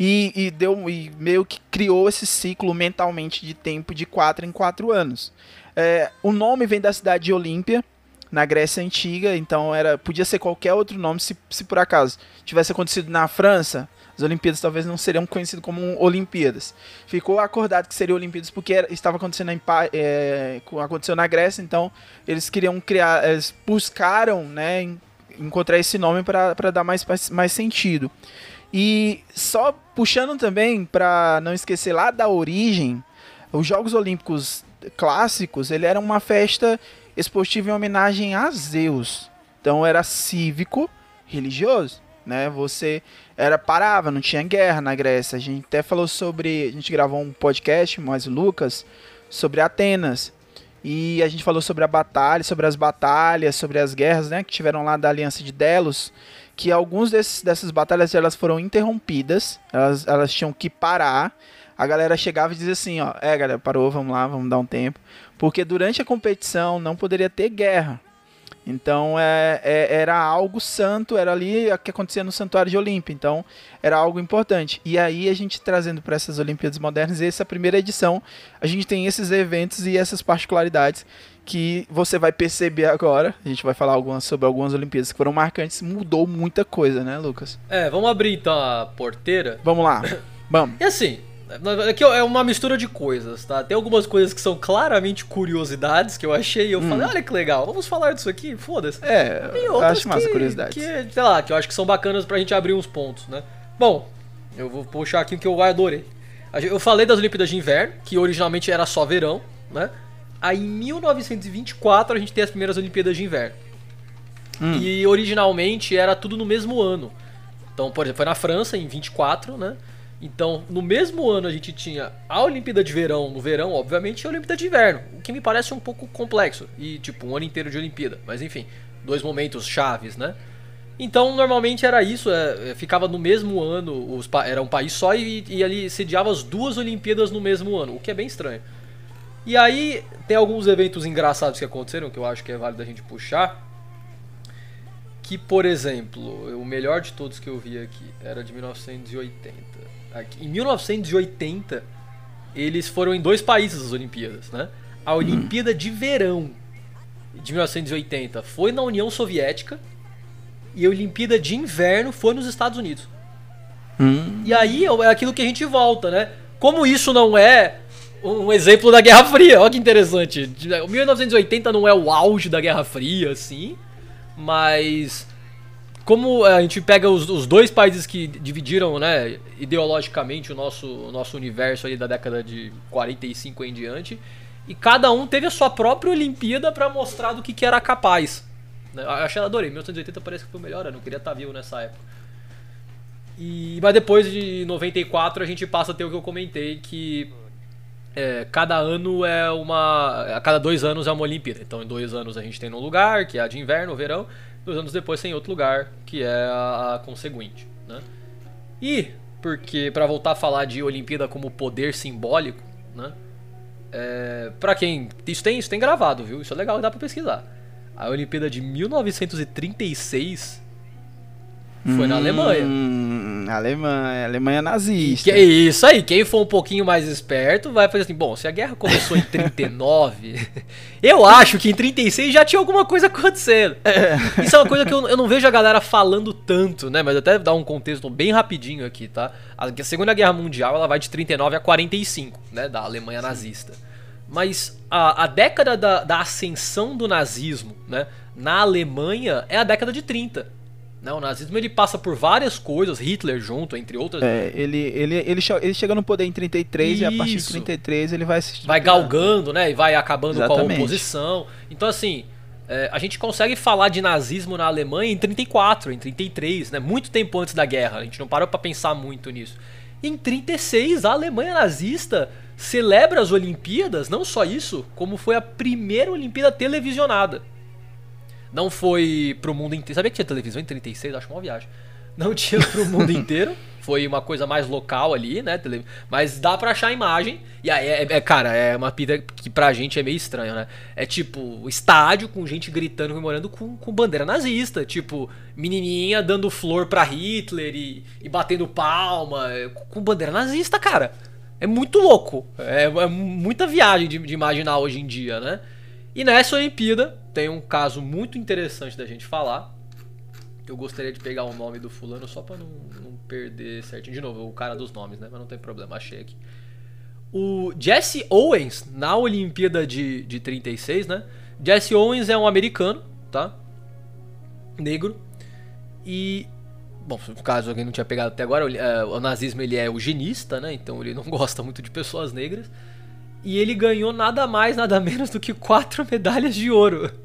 E, e deu e meio que criou esse ciclo mentalmente de tempo de quatro em quatro anos. É, o nome vem da cidade de Olímpia, na Grécia Antiga, então era podia ser qualquer outro nome se, se por acaso tivesse acontecido na França. As Olimpíadas talvez não seriam conhecidas como Olimpíadas. Ficou acordado que seria Olimpíadas porque era- estava acontecendo em, é, co- aconteceu na Grécia, então eles queriam criar, eles buscaram, né, en- encontrar esse nome para dar mais, mais, mais sentido. E só puxando também para não esquecer lá da origem, os Jogos Olímpicos clássicos, ele era uma festa esportiva em homenagem a Zeus. Então era cívico, religioso, né? Você era parava, não tinha guerra na Grécia. A gente até falou sobre, a gente gravou um podcast, mais Lucas, sobre Atenas. E a gente falou sobre a batalha, sobre as batalhas, sobre as guerras, né, que tiveram lá da Aliança de Delos, que alguns desses, dessas batalhas elas foram interrompidas, elas, elas tinham que parar. A galera chegava e dizia assim, ó, é galera, parou, vamos lá, vamos dar um tempo, porque durante a competição não poderia ter guerra. Então é, é- era algo santo, era ali o que acontecia no Santuário de Olímpia. Então era algo importante. E aí a gente trazendo para essas Olimpíadas Modernas, essa primeira edição, a gente tem esses eventos e essas particularidades que você vai perceber agora. A gente vai falar algumas, sobre algumas Olimpíadas que foram marcantes. Mudou muita coisa, né, Lucas? É, vamos abrir então a porteira. Vamos lá. Vamos. E assim, aqui é uma mistura de coisas, tá? Tem algumas coisas que são claramente curiosidades que eu achei e eu falei, olha que legal, vamos falar disso aqui, foda-se. É, Tem eu outras acho massa que, curiosidades. que, sei lá, que eu acho que são bacanas pra gente abrir uns pontos, né? Bom, eu vou puxar aqui o que eu adorei. Eu falei das Olimpíadas de Inverno, que originalmente era só verão, né? Aí em 1924 a gente tem as primeiras Olimpíadas de Inverno. Hum. E originalmente era tudo no mesmo ano. Então, por exemplo, foi na França em 24, né? Então, no mesmo ano a gente tinha a Olimpíada de Verão no verão, obviamente, e a Olimpíada de Inverno, o que me parece um pouco complexo. E, tipo, um ano inteiro de Olimpíada. Mas, enfim, dois momentos chaves, né? Então, normalmente era isso, é, é, ficava no mesmo ano, os era um país só e, e ali sediava as duas Olimpíadas no mesmo ano, o que é bem estranho. E aí, tem alguns eventos engraçados que aconteceram, que eu acho que é válido a gente puxar. Que, por exemplo, o melhor de todos que eu vi aqui era de 1980. Em 1980, eles foram em dois países as Olimpíadas, né? A Olimpíada de Verão de 1980 foi na União Soviética e a Olimpíada de Inverno foi nos Estados Unidos. Hum. E aí é aquilo que a gente volta, né? Como isso não é um exemplo da Guerra Fria, olha que interessante. O 1980 não é o auge da Guerra Fria, assim, mas como a gente pega os, os dois países que dividiram, né, ideologicamente o nosso, o nosso universo aí da década de 45 em diante, e cada um teve a sua própria Olimpíada pra mostrar do que, que era capaz. né? Eu achei, adorei, 1980 parece que foi o melhor ano, queria estar vivo nessa época. E, mas depois de 94 a gente passa a ter o que eu comentei, que é, cada ano é uma. A cada dois anos é uma Olimpíada. Então em dois anos a gente tem num lugar, que é a de inverno, verão, dois anos depois tem outro lugar, que é a, conseguinte. Né? E, porque para voltar a falar de Olimpíada como poder simbólico, né? É, pra quem. Isso tem, isso tem gravado, viu? Isso é legal, dá pra pesquisar. A Olimpíada de 1936 foi na Alemanha. Hum, Alemanha, Alemanha nazista. Que é isso aí, quem for um pouquinho mais esperto vai fazer assim, bom, se a guerra começou em 39, eu acho que em 36 já tinha alguma coisa acontecendo. Isso é uma coisa que eu, eu não vejo a galera falando tanto, né? Mas até dar um contexto bem rapidinho aqui, tá? A Segunda Guerra Mundial ela vai de 39 a 45, né? Da Alemanha nazista. Mas a, a década da, da ascensão do nazismo, né? Na Alemanha é a década de 30. Né? O nazismo ele passa por várias coisas, Hitler junto, entre outras. É, ele, ele, ele, ele chega no poder em 33 e a partir de Isso. 33 ele vai se vai galgando, né? E vai acabando com a Exatamente. oposição. Então, assim, é, a gente consegue falar de nazismo na Alemanha em 34, em 33, né? Muito tempo antes da guerra. A gente não parou pra pensar muito nisso. Em 36, a Alemanha nazista celebra as Olimpíadas, não só isso, como foi a primeira Olimpíada televisionada. Não foi pro mundo inteiro. Sabia que tinha televisão em 36? Acho uma viagem. Não tinha pro mundo inteiro. Foi uma coisa mais local ali, né? Mas dá pra achar a imagem. E aí, é, é- cara, é uma pita que pra gente é meio estranho, né? É tipo, estádio com gente gritando, comemorando com, com bandeira nazista. Tipo, menininha dando flor pra Hitler e, e batendo palma. é, Com bandeira nazista, cara. É muito louco. É, é muita viagem de, de imaginar hoje em dia, né? E nessa Olimpíada tem um caso muito interessante da gente falar, Eu gostaria de pegar o nome do fulano só pra não, não perder certinho. De novo, o cara dos nomes, né? Mas não tem problema, achei aqui. O Jesse Owens, na Olimpíada de, de 36, né? Jesse Owens é um americano, tá? Negro. E. Bom, caso alguém não tinha pegado até agora, o, é, o nazismo ele é eugenista, né? Então ele não gosta muito de pessoas negras. E ele ganhou nada mais, nada menos do que quatro medalhas de ouro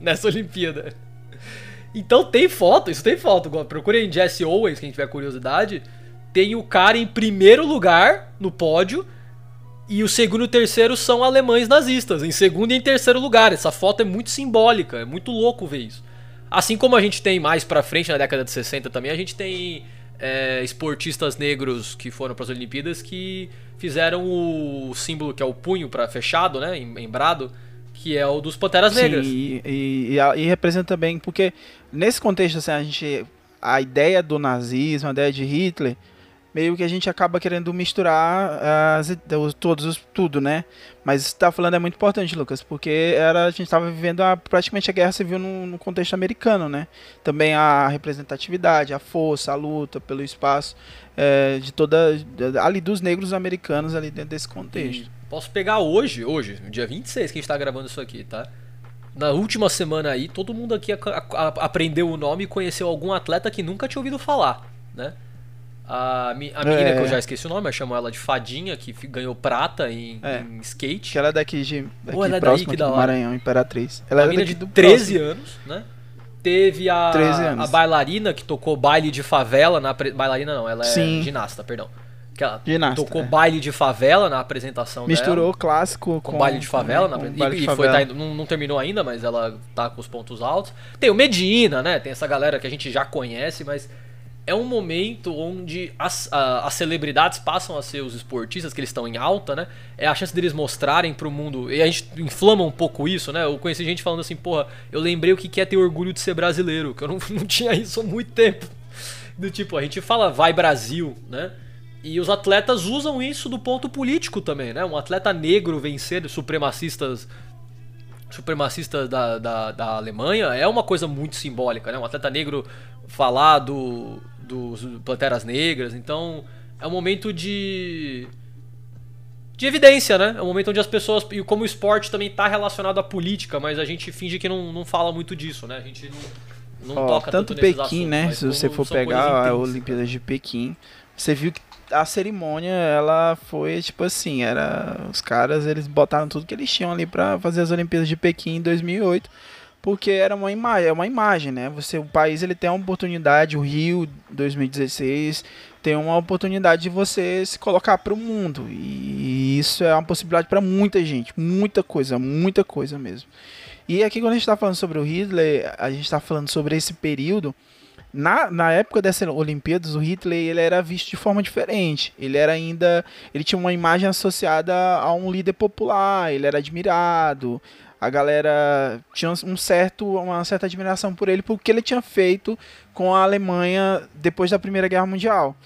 nessa Olimpíada. Então tem foto, isso tem foto. Procurem Jesse Owens, quem tiver curiosidade. Tem o cara em primeiro lugar no pódio. E o segundo e o terceiro são alemães nazistas, em segundo e em terceiro lugar. Essa foto é muito simbólica, é muito louco ver isso. Assim como a gente tem mais pra frente, na década de 60 também, a gente tem é, esportistas negros que foram para as Olimpíadas que fizeram o símbolo que é o punho para fechado, né, em, em brado, que é o dos Panteras Sim, Negras. E, e, e, a- e representa bem, porque nesse contexto, assim, a gente. A ideia do nazismo, a ideia de Hitler, meio que a gente acaba querendo misturar as, ide- os- todos os, tudo, né? Mas isso que tá falando é muito importante, Lucas, porque era, a gente estava vivendo a, praticamente a guerra civil no, no contexto americano, né? Também a representatividade, a força, a luta pelo espaço é, de toda. ali dos negros americanos ali dentro desse contexto. Posso pegar hoje, hoje, no dia 26 que a gente tá gravando isso aqui, tá? Na última semana aí, todo mundo aqui a- a- aprendeu o nome e conheceu algum atleta que nunca tinha ouvido falar, né? A, a menina É. que eu já esqueci o nome, eu chamo ela de Fadinha, que ganhou prata em, É. em skate. Que ela é daqui de daqui Pô, ela é daí, que da hora. Maranhão, Imperatriz. Ela é menina de do 13 próximo. anos, né? Teve a, 13 anos. a bailarina que tocou baile de favela na bailarina não, ela é Sim. ginasta, perdão. Que ela Ginasta, tocou é. baile de favela na apresentação Misturou dela. o clássico com, com baile de favela, na com apre- baile e, e foi, tá não, não terminou ainda, mas ela tá com os pontos altos. Tem o Medina, né? Tem essa galera que a gente já conhece, mas é um momento onde as, a- as celebridades passam a ser os esportistas, que eles estão em alta, né? É a chance deles mostrarem pro mundo. E a gente inflama um pouco isso, né? Eu conheci gente falando assim, porra, eu lembrei o que que é ter orgulho de ser brasileiro, que eu não, não tinha isso há muito tempo. Do tipo, a gente fala vai Brasil, né? E os atletas usam isso do ponto político também, né? Um atleta negro vencer supremacistas supremacistas da, da, da Alemanha é uma coisa muito simbólica, né? Um atleta negro falar do, dos Panteras Negras, então é um momento de de evidência, né? É um momento onde as pessoas e como o esporte também está relacionado à política, mas a gente finge que não, não fala muito disso, né? A gente não, não Ó, toca tanto tanto Pequim, assuntos, né? Se você for pegar a intrínsecas. Olimpíada de Pequim, você viu que a cerimônia, ela foi tipo assim, era os caras, eles botaram tudo que eles tinham ali pra fazer as Olimpíadas de Pequim em 2008, porque era uma imagem, é uma imagem, né? Você, o país ele tem uma oportunidade, o Rio 2016 tem uma oportunidade de você se colocar para o mundo e isso é uma possibilidade para muita gente, muita coisa, muita coisa mesmo. E aqui quando a gente está falando sobre o Hitler, a gente está falando sobre esse período. Na, na época dessas Olimpíadas, o Hitler ele era visto de forma diferente. Ele era ainda, ele tinha uma imagem associada a um líder popular. Ele era admirado. A galera tinha um certo, uma certa admiração por ele porque ele tinha feito com a Alemanha depois da Primeira Guerra Mundial.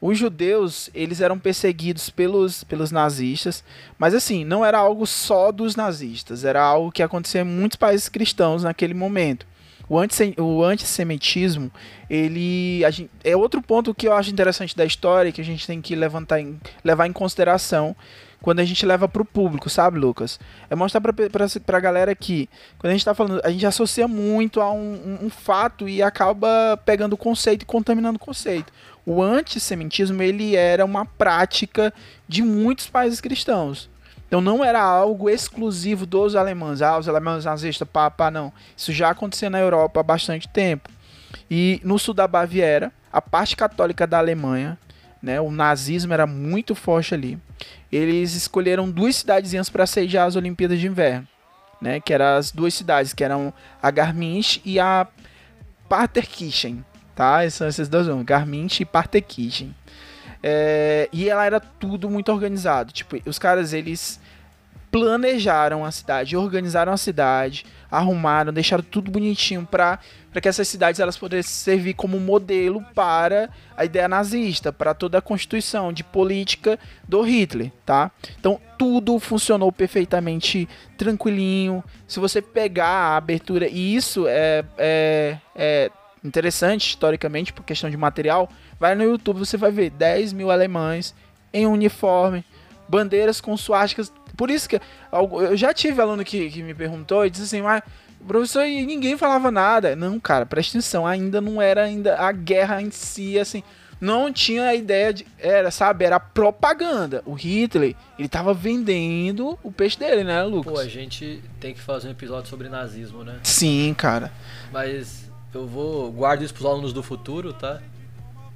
Os judeus, eles eram perseguidos pelos, pelos nazistas, mas assim, não era algo só dos nazistas, era algo que acontecia em muitos países cristãos naquele momento. O, o antissemitismo, ele gente, é outro ponto que eu acho interessante da história que a gente tem que levantar em, levar em consideração quando a gente leva para o público, sabe, Lucas? É mostrar para a galera que, quando a gente está falando, a gente associa muito a um, um, um fato e acaba pegando o conceito e contaminando o conceito. O antissemitismo, ele era uma prática de muitos países cristãos. Então não era algo exclusivo dos alemães, ah, os alemães nazistas, pá, pá, não. Isso já acontecia na Europa há bastante tempo. E no sul da Baviera, a parte católica da Alemanha, né, o nazismo era muito forte ali. Eles escolheram duas cidadezinhas para sediar as Olimpíadas de Inverno, né, que eram as duas cidades, que eram a Garmisch e a Partenkirchen, tá? Esses dois nomes, Garmisch e Partenkirchen. É, e ela era tudo muito organizado. Tipo, os caras eles planejaram a cidade, organizaram a cidade, arrumaram, deixaram tudo bonitinho para que essas cidades elas pudessem servir como modelo para a ideia nazista, para toda a constituição de política do Hitler, tá? Então tudo funcionou perfeitamente tranquilinho. Se você pegar a abertura, e isso é, é, é interessante historicamente por questão de material, vai no YouTube, você vai ver 10 mil alemães em uniforme, bandeiras com suásticas. Por isso que eu já tive aluno que, que me perguntou e disse assim, mas professor, e ninguém falava nada. Não, cara, presta atenção, ainda não era ainda a guerra em si, assim, não tinha a ideia de, era, sabe, era propaganda. O Hitler, ele tava vendendo o peixe dele, né, Lucas? Pô, a gente tem que fazer um episódio sobre nazismo, né? Sim, cara. Mas eu vou. Guardo isso pros alunos do futuro, tá?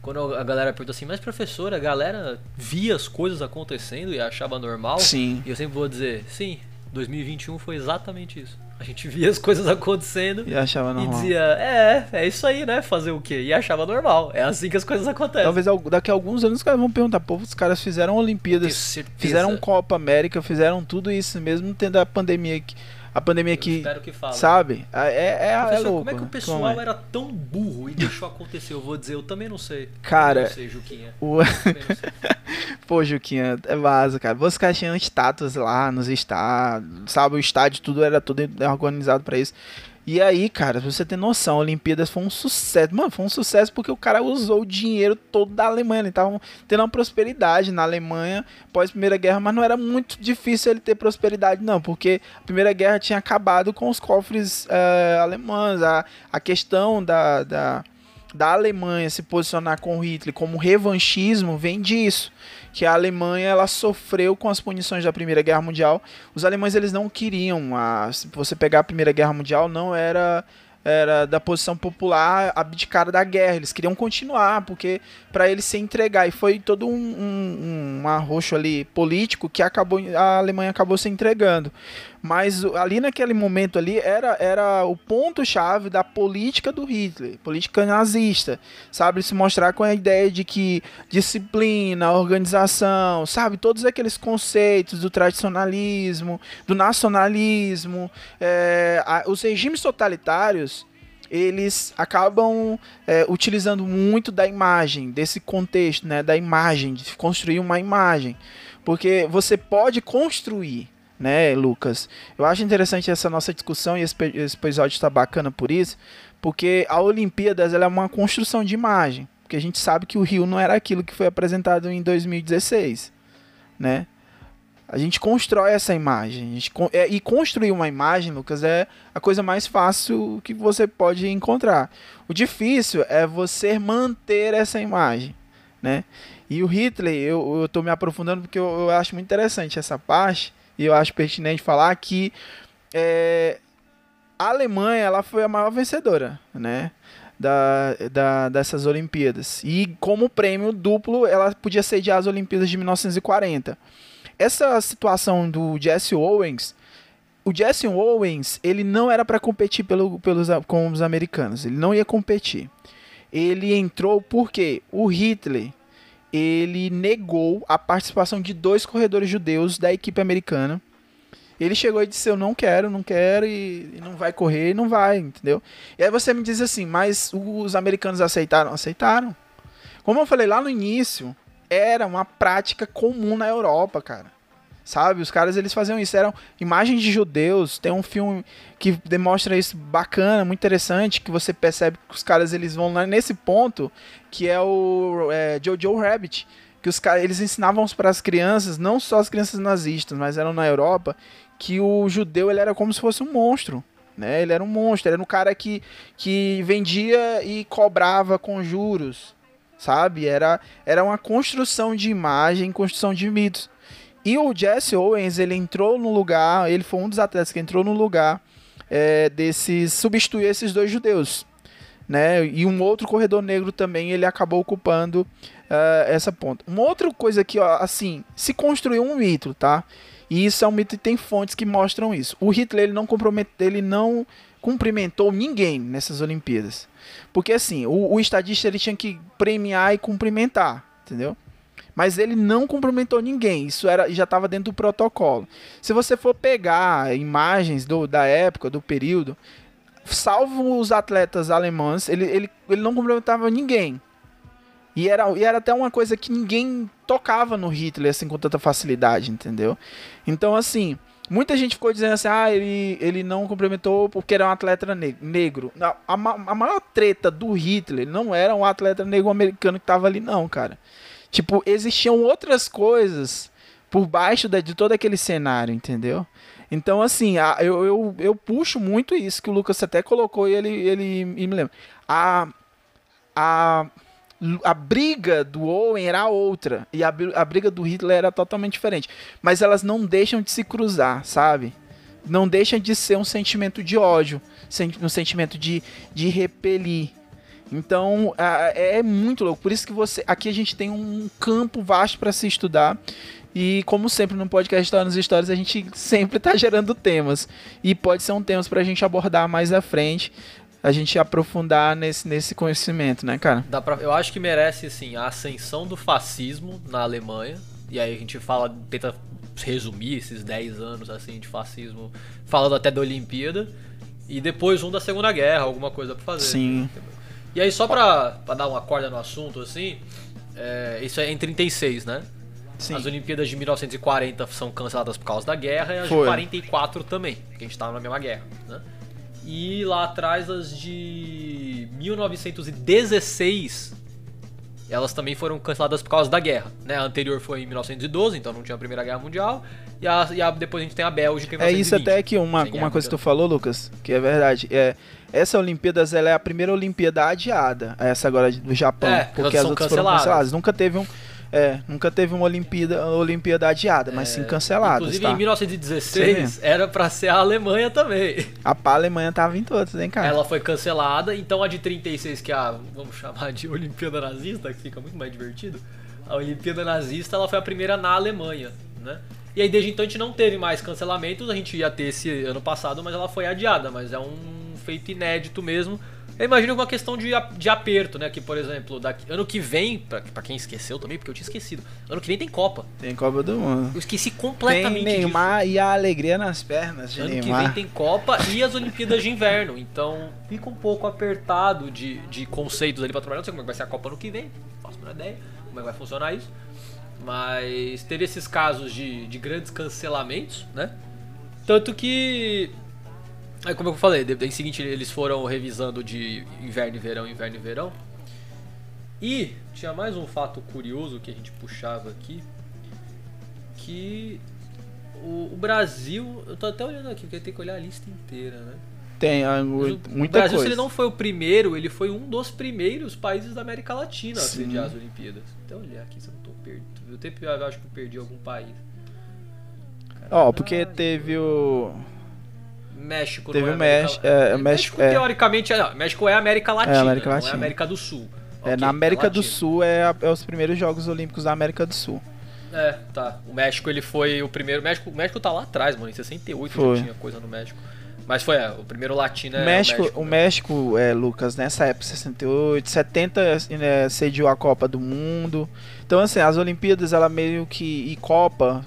Quando a galera pergunta assim, mas professor, a galera via as coisas acontecendo e achava normal? Sim. E eu sempre vou dizer, sim, 2021 foi exatamente isso. A gente via as coisas acontecendo E achava e normal. dizia, é, é isso aí, né? Fazer o quê? E achava normal. É assim que as coisas acontecem. Talvez al- daqui a alguns anos os caras vão perguntar, pô, os caras fizeram Olimpíadas, fizeram Copa América, fizeram tudo isso, mesmo tendo a pandemia aqui. A pandemia Eu aqui, espero que sabe? É, é, é, louco. como é que o pessoal é? era tão burro e deixou acontecer? Eu vou dizer, eu também não sei. Cara, Eu não sei, Juquinha. O... Também não sei. Pô, Juquinha, é vaza, cara. Os caras tinham estátuas lá nos estádios, sabe? O estádio, tudo era tudo organizado pra isso. E aí, cara, você ter noção, a Olimpíadas foi um sucesso. Mano, foi um sucesso porque o cara usou o dinheiro todo da Alemanha. Eles estavam tendo uma prosperidade na Alemanha pós Primeira Guerra, mas não era muito difícil ele ter prosperidade, não, porque a Primeira Guerra tinha acabado com os cofres eh, alemães. A, a questão da, da, da Alemanha se posicionar com Hitler como revanchismo vem disso que a Alemanha ela sofreu com as punições da Primeira Guerra Mundial. Os alemães eles não queriam, a, se você pegar a Primeira Guerra Mundial, não era era da posição popular abdicar da guerra. Eles queriam continuar, porque para eles se entregar. E foi todo um, um, um arroxo ali político que acabou, a Alemanha acabou se entregando. Mas ali naquele momento ali era, era o ponto-chave da política do Hitler, política nazista, sabe? Se mostrar com a ideia de que disciplina, organização, sabe? Todos aqueles conceitos do tradicionalismo, do nacionalismo, é, a- os regimes totalitários eles acabam é, utilizando muito da imagem, desse contexto, né, da imagem, de construir uma imagem, porque você pode construir, né, Lucas? Eu acho interessante essa nossa discussão e esse, episódio está bacana por isso, porque a Olimpíadas ela é uma construção de imagem, porque a gente sabe que o Rio não era aquilo que foi apresentado em 2016, né? A gente constrói essa imagem. Con- é, e construir uma imagem, Lucas, é a coisa mais fácil que você pode encontrar. O difícil é você manter essa imagem, né? E o Hitler, eu, tô me aprofundando porque eu, eu acho muito interessante essa parte e eu acho pertinente falar que é, a Alemanha ela foi a maior vencedora, né? Da, da, dessas Olimpíadas. E como prêmio duplo, ela podia sediar as Olimpíadas de 1940 essa situação do Jesse Owens, o Jesse Owens, ele não era para competir pelo, pelos, com os americanos, ele não ia competir. Ele entrou porque o Hitler, ele negou a participação de dois corredores judeus da equipe americana. Ele chegou e disse: Eu não quero, não quero, e, e não vai correr, e não vai, entendeu? E aí você me diz assim: Mas os americanos aceitaram? Aceitaram. Como eu falei lá no início, era uma prática comum na Europa, cara. Sabe? Os caras eles faziam isso, eram imagens de judeus. Tem um filme que demonstra isso bacana, muito interessante, que você percebe que os caras eles vão lá nesse ponto, que é o é, Jojo Rabbit, que os caras eles ensinavam para as crianças, não só as crianças nazistas, mas eram na Europa, que o judeu ele era como se fosse um monstro. Né? Ele era um monstro, ele era um cara que, que vendia e cobrava com juros sabe? Era, era uma construção de imagem, construção de mitos. E o Jesse Owens, ele entrou no lugar, ele foi um dos atletas que entrou no lugar é, desses, substituir esses dois judeus, né? E um outro corredor negro também, ele acabou ocupando uh, essa ponta. Uma outra coisa aqui, ó, assim, se construiu um mito, tá? E isso é um mito e tem fontes que mostram isso. O Hitler, ele não comprometeu, ele não cumprimentou ninguém nessas Olimpíadas. Porque assim, o, o estadista ele tinha que premiar e cumprimentar, entendeu? Mas ele não cumprimentou ninguém, isso era já estava dentro do protocolo. Se você for pegar imagens do, da época, do período, salvo os atletas alemães, ele, ele, ele não cumprimentava ninguém. E era, e era até uma coisa que ninguém tocava no Hitler assim com tanta facilidade, entendeu? Então, assim, Muita gente ficou dizendo assim, ah, ele, ele não cumprimentou porque era um atleta ne- negro. A, a a maior treta do Hitler não era um atleta negro americano que tava ali, não, cara. Tipo, existiam outras coisas por baixo de todo aquele cenário, entendeu? Então, assim, a- eu, eu, eu puxo muito isso que o Lucas até colocou e ele, ele e me lembra. A, a, a briga do Owen era outra e a, a briga do Hitler era totalmente diferente. Mas elas não deixam de se cruzar, sabe? Não deixam de ser um sentimento de ódio, um sentimento de, de repelir. Então a- é muito louco. Por isso que você. Aqui a gente tem um campo vasto para se estudar. E como sempre no podcast História nas Histórias, a gente sempre tá gerando temas. E pode ser um tema pra gente abordar mais à frente. A gente aprofundar nesse, nesse conhecimento, né, cara? Dá pra, eu acho que merece, assim, a ascensão do fascismo na Alemanha. E aí a gente fala, tenta resumir esses 10 anos, assim, de fascismo, falando até da Olimpíada. E depois um da Segunda Guerra, alguma coisa pra fazer. Sim. E aí, só pra, pra dar uma corda no assunto, assim, é, isso é em 36, né? Sim. As Olimpíadas de 1940 são canceladas por causa da guerra e as Foi. de 44 também, porque a gente tava na mesma guerra, né? E lá atrás as de 1916 elas também foram canceladas por causa da guerra, né? A anterior foi em 1912, então não tinha a Primeira Guerra Mundial, e, a, e a- depois a gente tem a Bélgica em É isso 1920. até que uma, uma coisa que tu falou, Lucas, que é verdade. É, essa Olimpíadas ela é a primeira Olimpíada adiada, essa agora do Japão, É, porque as outras foram canceladas. canceladas. Nunca teve um, é, nunca teve uma Olimpíada, Olimpíada adiada, mas sim canceladas, É, Inclusive tá? em 1916 era pra ser a Alemanha também. A pá, a Alemanha tava em todas, hein, cara? Ela foi cancelada, então a de 36, que é a, vamos chamar de Olimpíada Nazista, que fica muito mais divertido. A Olimpíada Nazista, ela foi a primeira na Alemanha, né? E aí desde então a gente não teve mais cancelamentos, a gente ia ter esse ano passado, mas ela foi adiada, mas é um feito inédito mesmo. Eu imagino uma questão de, de aperto, né? Que, por exemplo, daqui, ano que vem, pra, pra quem esqueceu também, porque eu tinha esquecido, ano que vem tem Copa. Tem Copa do Mundo. Eu esqueci Tem completamente disso. Neymar e a alegria nas pernas de Ano que Neymar. vem tem Copa e as Olimpíadas de Inverno. Então fica um pouco apertado de, de conceitos ali pra trabalhar. Não sei como é que vai ser a Copa ano que vem. Não faço a menor ideia como é que vai funcionar isso. Mas teve esses casos de, de grandes cancelamentos, né? Tanto que. É como eu falei, em seguinte eles foram revisando de inverno e verão, inverno e verão. E tinha mais um fato curioso que a gente puxava aqui. Que o, o Brasil. Eu tô até olhando aqui, porque tem que olhar a lista inteira, né? Tem ah, Mas mu- o- o muita Brasil, coisa. se ele não foi o primeiro, ele foi um dos primeiros países da América Latina a sediar as Olimpíadas. Até olhar aqui se eu não tô perdido. Eu, tempo, eu acho que eu perdi algum país. Ó, porque teve o... México Teve não é o México, é, o México, é. teoricamente, é, não, México é América Latina, América não é Latina. América do Sul. É, Ok, na América do. Sul é, a- é os primeiros Jogos Olímpicos da América do Sul. É, tá. O México ele foi o primeiro. O México, o México tá lá atrás, mano. Em 68 Foi. já tinha coisa no México. Mas foi, é, o primeiro latino é o México, o México. México, é, Lucas, nessa época, 68, 70, né, sediou a Copa do Mundo. Então, assim, as Olimpíadas, ela meio que. E Copa,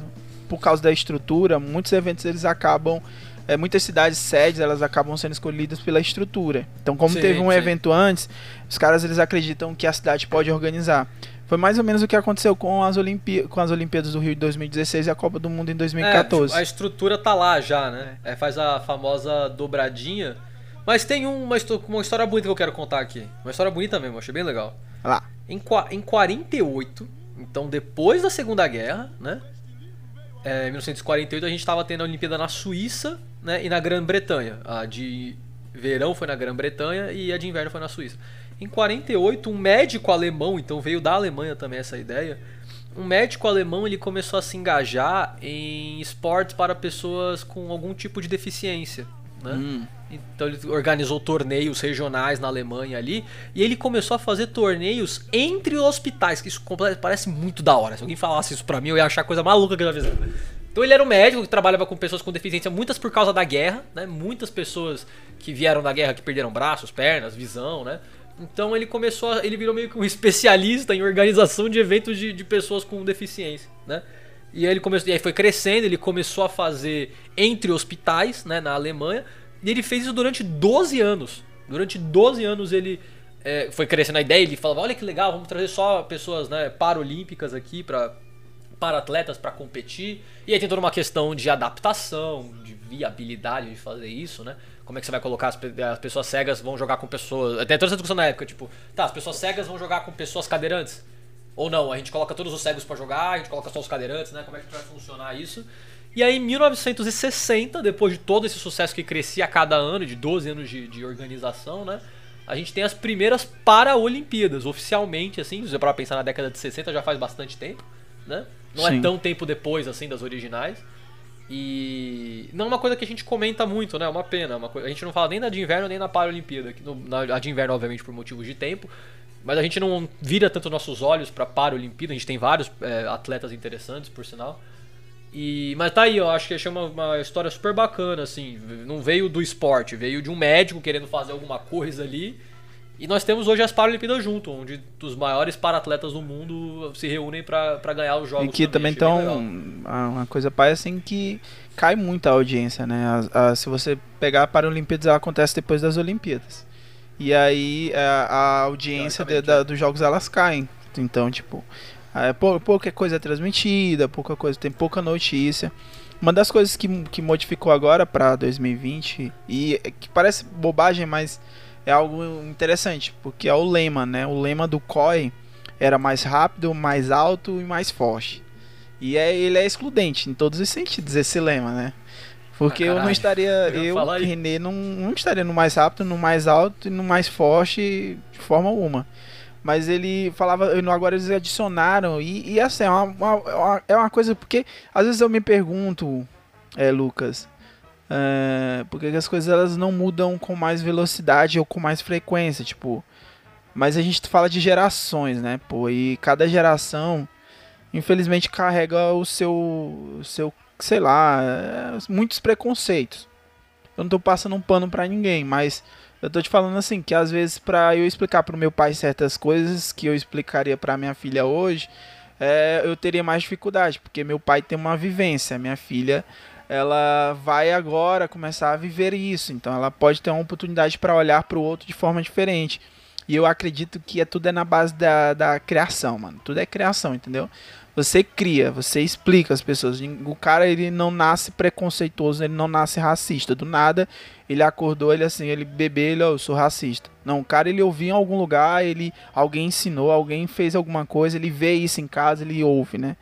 por causa da estrutura, muitos eventos eles acabam. É, muitas cidades sedes elas acabam sendo escolhidas pela estrutura. Então, como Sim, teve um sim. evento antes, os caras eles acreditam que a cidade pode organizar. Foi mais ou menos o que aconteceu com as, Olimpí com as Olimpíadas do Rio de 2016 e a Copa do Mundo em 2014. É, a estrutura tá lá já, né? É, faz a famosa dobradinha. Mas tem uma, uma história bonita que eu quero contar aqui. Uma história bonita mesmo, achei bem legal. Lá. Em, em 48, então depois da Segunda Guerra, né? É, em 1948 a gente estava tendo a Olimpíada na Suíça né, e na Grã-Bretanha. A de verão foi na Grã-Bretanha e a de inverno foi na Suíça. Em 48, um médico alemão, então veio da Alemanha também essa ideia. Um médico alemão ele começou a se engajar em esportes para pessoas com algum tipo de deficiência. Né? Hum. Então ele organizou torneios regionais na Alemanha ali e ele começou a fazer torneios entre hospitais, que isso parece muito da hora. Se alguém falasse isso pra mim, eu ia achar a coisa maluca que eu já fiz. Então ele era um médico que trabalhava com pessoas com deficiência, muitas por causa da guerra, né? Muitas pessoas que vieram da guerra que perderam braços, pernas, visão, né? Então ele começou, a, ele virou meio que um especialista em organização de eventos de, de pessoas com deficiência, né? E aí ele começou, e aí foi crescendo, ele começou a fazer entre hospitais, né, na Alemanha, e ele fez isso durante 12 anos. Durante 12 anos ele é, foi crescendo a ideia, ele falava, olha que legal, vamos trazer só pessoas, né, paralímpicas aqui pra para atletas para competir. E aí tem toda uma questão de adaptação, de viabilidade de fazer isso, né? Como é que você vai colocar as, as pessoas cegas vão jogar com pessoas. Tem toda essa discussão na época, tipo, tá, as pessoas cegas vão jogar com pessoas cadeirantes. Ou não, a gente coloca todos os cegos pra jogar, a gente coloca só os cadeirantes, né? Como é que vai funcionar isso? E aí, em 1960, depois de todo esse sucesso que crescia a cada ano, de 12 anos de, de organização, né? A gente tem as primeiras Paraolimpíadas, oficialmente, assim. Se pra pensar na década de 60, já faz bastante tempo, né? Não Sim. é tão tempo depois, assim, das originais. E não é uma coisa que a gente comenta muito, né? É uma pena. é uma coisa- A gente não fala nem da de inverno nem na Paralimpíada. no- na- A de inverno, obviamente, por motivos de tempo. Mas a gente não vira tanto nossos olhos pra Paralimpíada. A gente tem vários é, atletas interessantes, por sinal. E, mas tá aí, eu acho que achei uma, uma história super bacana, assim. Não veio do esporte, veio de um médico querendo fazer alguma coisa ali. E nós temos hoje as Paralimpíadas junto, onde os maiores paratletas do mundo se reúnem pra ganhar os jogos. E que também legal. Uma coisa pai assim que cai muito a audiência, né? As- as- se você pegar a Paralimpíadas, ela acontece depois das Olimpíadas. E aí a, a audiência de- da- é. dos jogos elas caem. Então, tipo, é, pou- pouca coisa é transmitida, pouca coisa, tem pouca notícia. Uma das coisas que, que modificou agora pra 2020, e é que parece bobagem, mas é algo interessante, porque é o lema, né? O lema do COI era mais rápido, mais alto e mais forte. E é, ele é excludente em todos os sentidos, esse lema, né? Porque Ah, eu não estaria, Eu eu. René, não, não estaria no mais rápido, no mais alto e no mais forte de forma alguma. Mas ele falava, agora eles adicionaram, e, e assim, é uma, uma- é uma coisa, porque às vezes eu me pergunto, é, Lucas, é, por que que as coisas elas não mudam com mais velocidade ou com mais frequência, tipo. Mas a gente fala de gerações, né, pô, e cada geração, infelizmente, carrega o seu, seu sei lá, é, muitos preconceitos. Eu não tô passando um pano pra ninguém, mas eu tô te falando assim, que às vezes pra eu explicar pro meu pai certas coisas que eu explicaria pra minha filha hoje, é, eu teria mais dificuldade, porque meu pai tem uma vivência, minha filha ela vai agora começar a viver isso, então ela pode ter uma oportunidade para olhar para o outro de forma diferente. E eu acredito que é tudo é na base da, da criação, mano. Tudo é criação, entendeu? Você cria, você explica as pessoas. O cara ele não nasce preconceituoso, ele não nasce racista. Do nada, ele acordou, ele assim, ele bebê, ele, ó, eu sou racista. Não, o cara ele ouviu em algum lugar, ele alguém ensinou, alguém fez alguma coisa, ele vê isso em casa, ele ouve, né?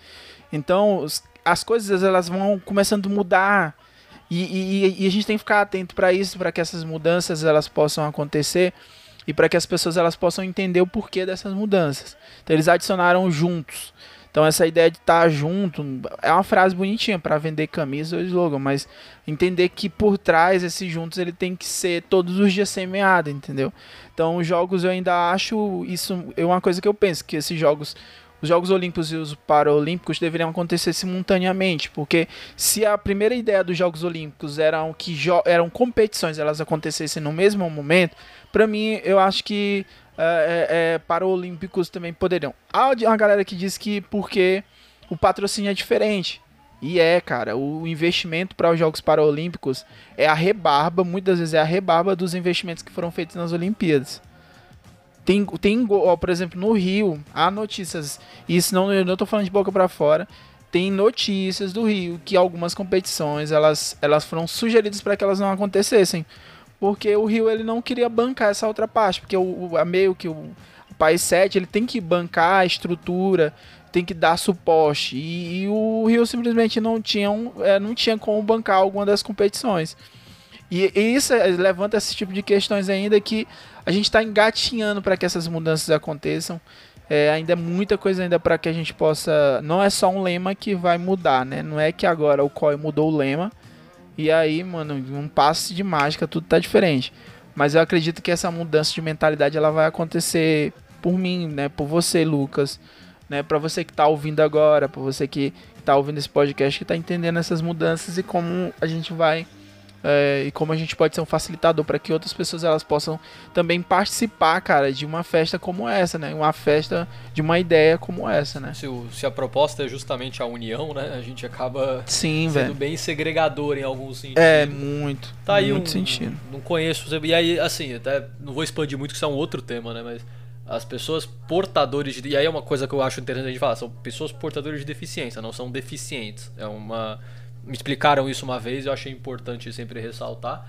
Então, os- as coisas elas vão começando a mudar. E, e- e a gente tem que ficar atento para isso, para que essas mudanças elas possam acontecer e para que as pessoas elas possam entender o porquê dessas mudanças. Então eles adicionaram juntos. Então essa ideia de estar junto é uma frase bonitinha para vender camisa ou slogan, mas entender que por trás esse juntos ele tem que ser todos os dias semeado, entendeu? Então os jogos eu ainda acho isso é uma coisa que eu penso que esses jogos os Jogos Olímpicos e os Paralímpicos deveriam acontecer simultaneamente, porque se a primeira ideia dos Jogos Olímpicos eram que eram competições, elas acontecessem no mesmo momento, para mim eu acho que é, é, é, Paralímpicos também poderiam. Há uma galera que diz que porque o patrocínio é diferente. E é, cara, o investimento para os Jogos Paralímpicos é a rebarba, muitas vezes é a rebarba dos investimentos que foram feitos nas Olimpíadas. Tem, tem ó, por exemplo, no Rio, há notícias, isso não, eu não tô falando de boca para fora, tem notícias do Rio que algumas competições elas, elas foram sugeridas para que elas não acontecessem. Porque o Rio ele não queria bancar essa outra parte, porque o, o- a meio que o, o país 7 ele tem que bancar a estrutura, tem que dar suporte. E, e o Rio simplesmente não tinha, um, é, não tinha como bancar alguma das competições. E, e isso é- levanta esse tipo de questões ainda que a gente está engatinhando para que essas mudanças aconteçam. É, ainda é muita coisa ainda para que a gente possa. Não é só um lema que vai mudar, né? Não é que agora o COI mudou o lema e aí, mano, um passe de mágica tudo tá diferente. Mas eu acredito que essa mudança de mentalidade ela vai acontecer por mim, né? Por você, Lucas, né? Para você que tá ouvindo agora, para você que tá ouvindo esse podcast que tá entendendo essas mudanças e como a gente vai é, e como a gente pode ser um facilitador para que outras pessoas elas possam também participar, cara, de uma festa como essa, né? Uma festa de uma ideia como essa, né? Se, o- se a proposta é justamente a união, né? A gente acaba Sim, sendo velho. bem segregador em alguns sentidos. É, muito. Tá aí muito um, sentido. Não conheço. E aí, assim, até não vou expandir muito, que isso é um outro tema, né? Mas As pessoas portadores de. E aí é uma coisa que eu acho interessante a gente falar: são pessoas portadoras de deficiência, não são deficientes. É uma. Me explicaram isso uma vez eu achei importante sempre ressaltar.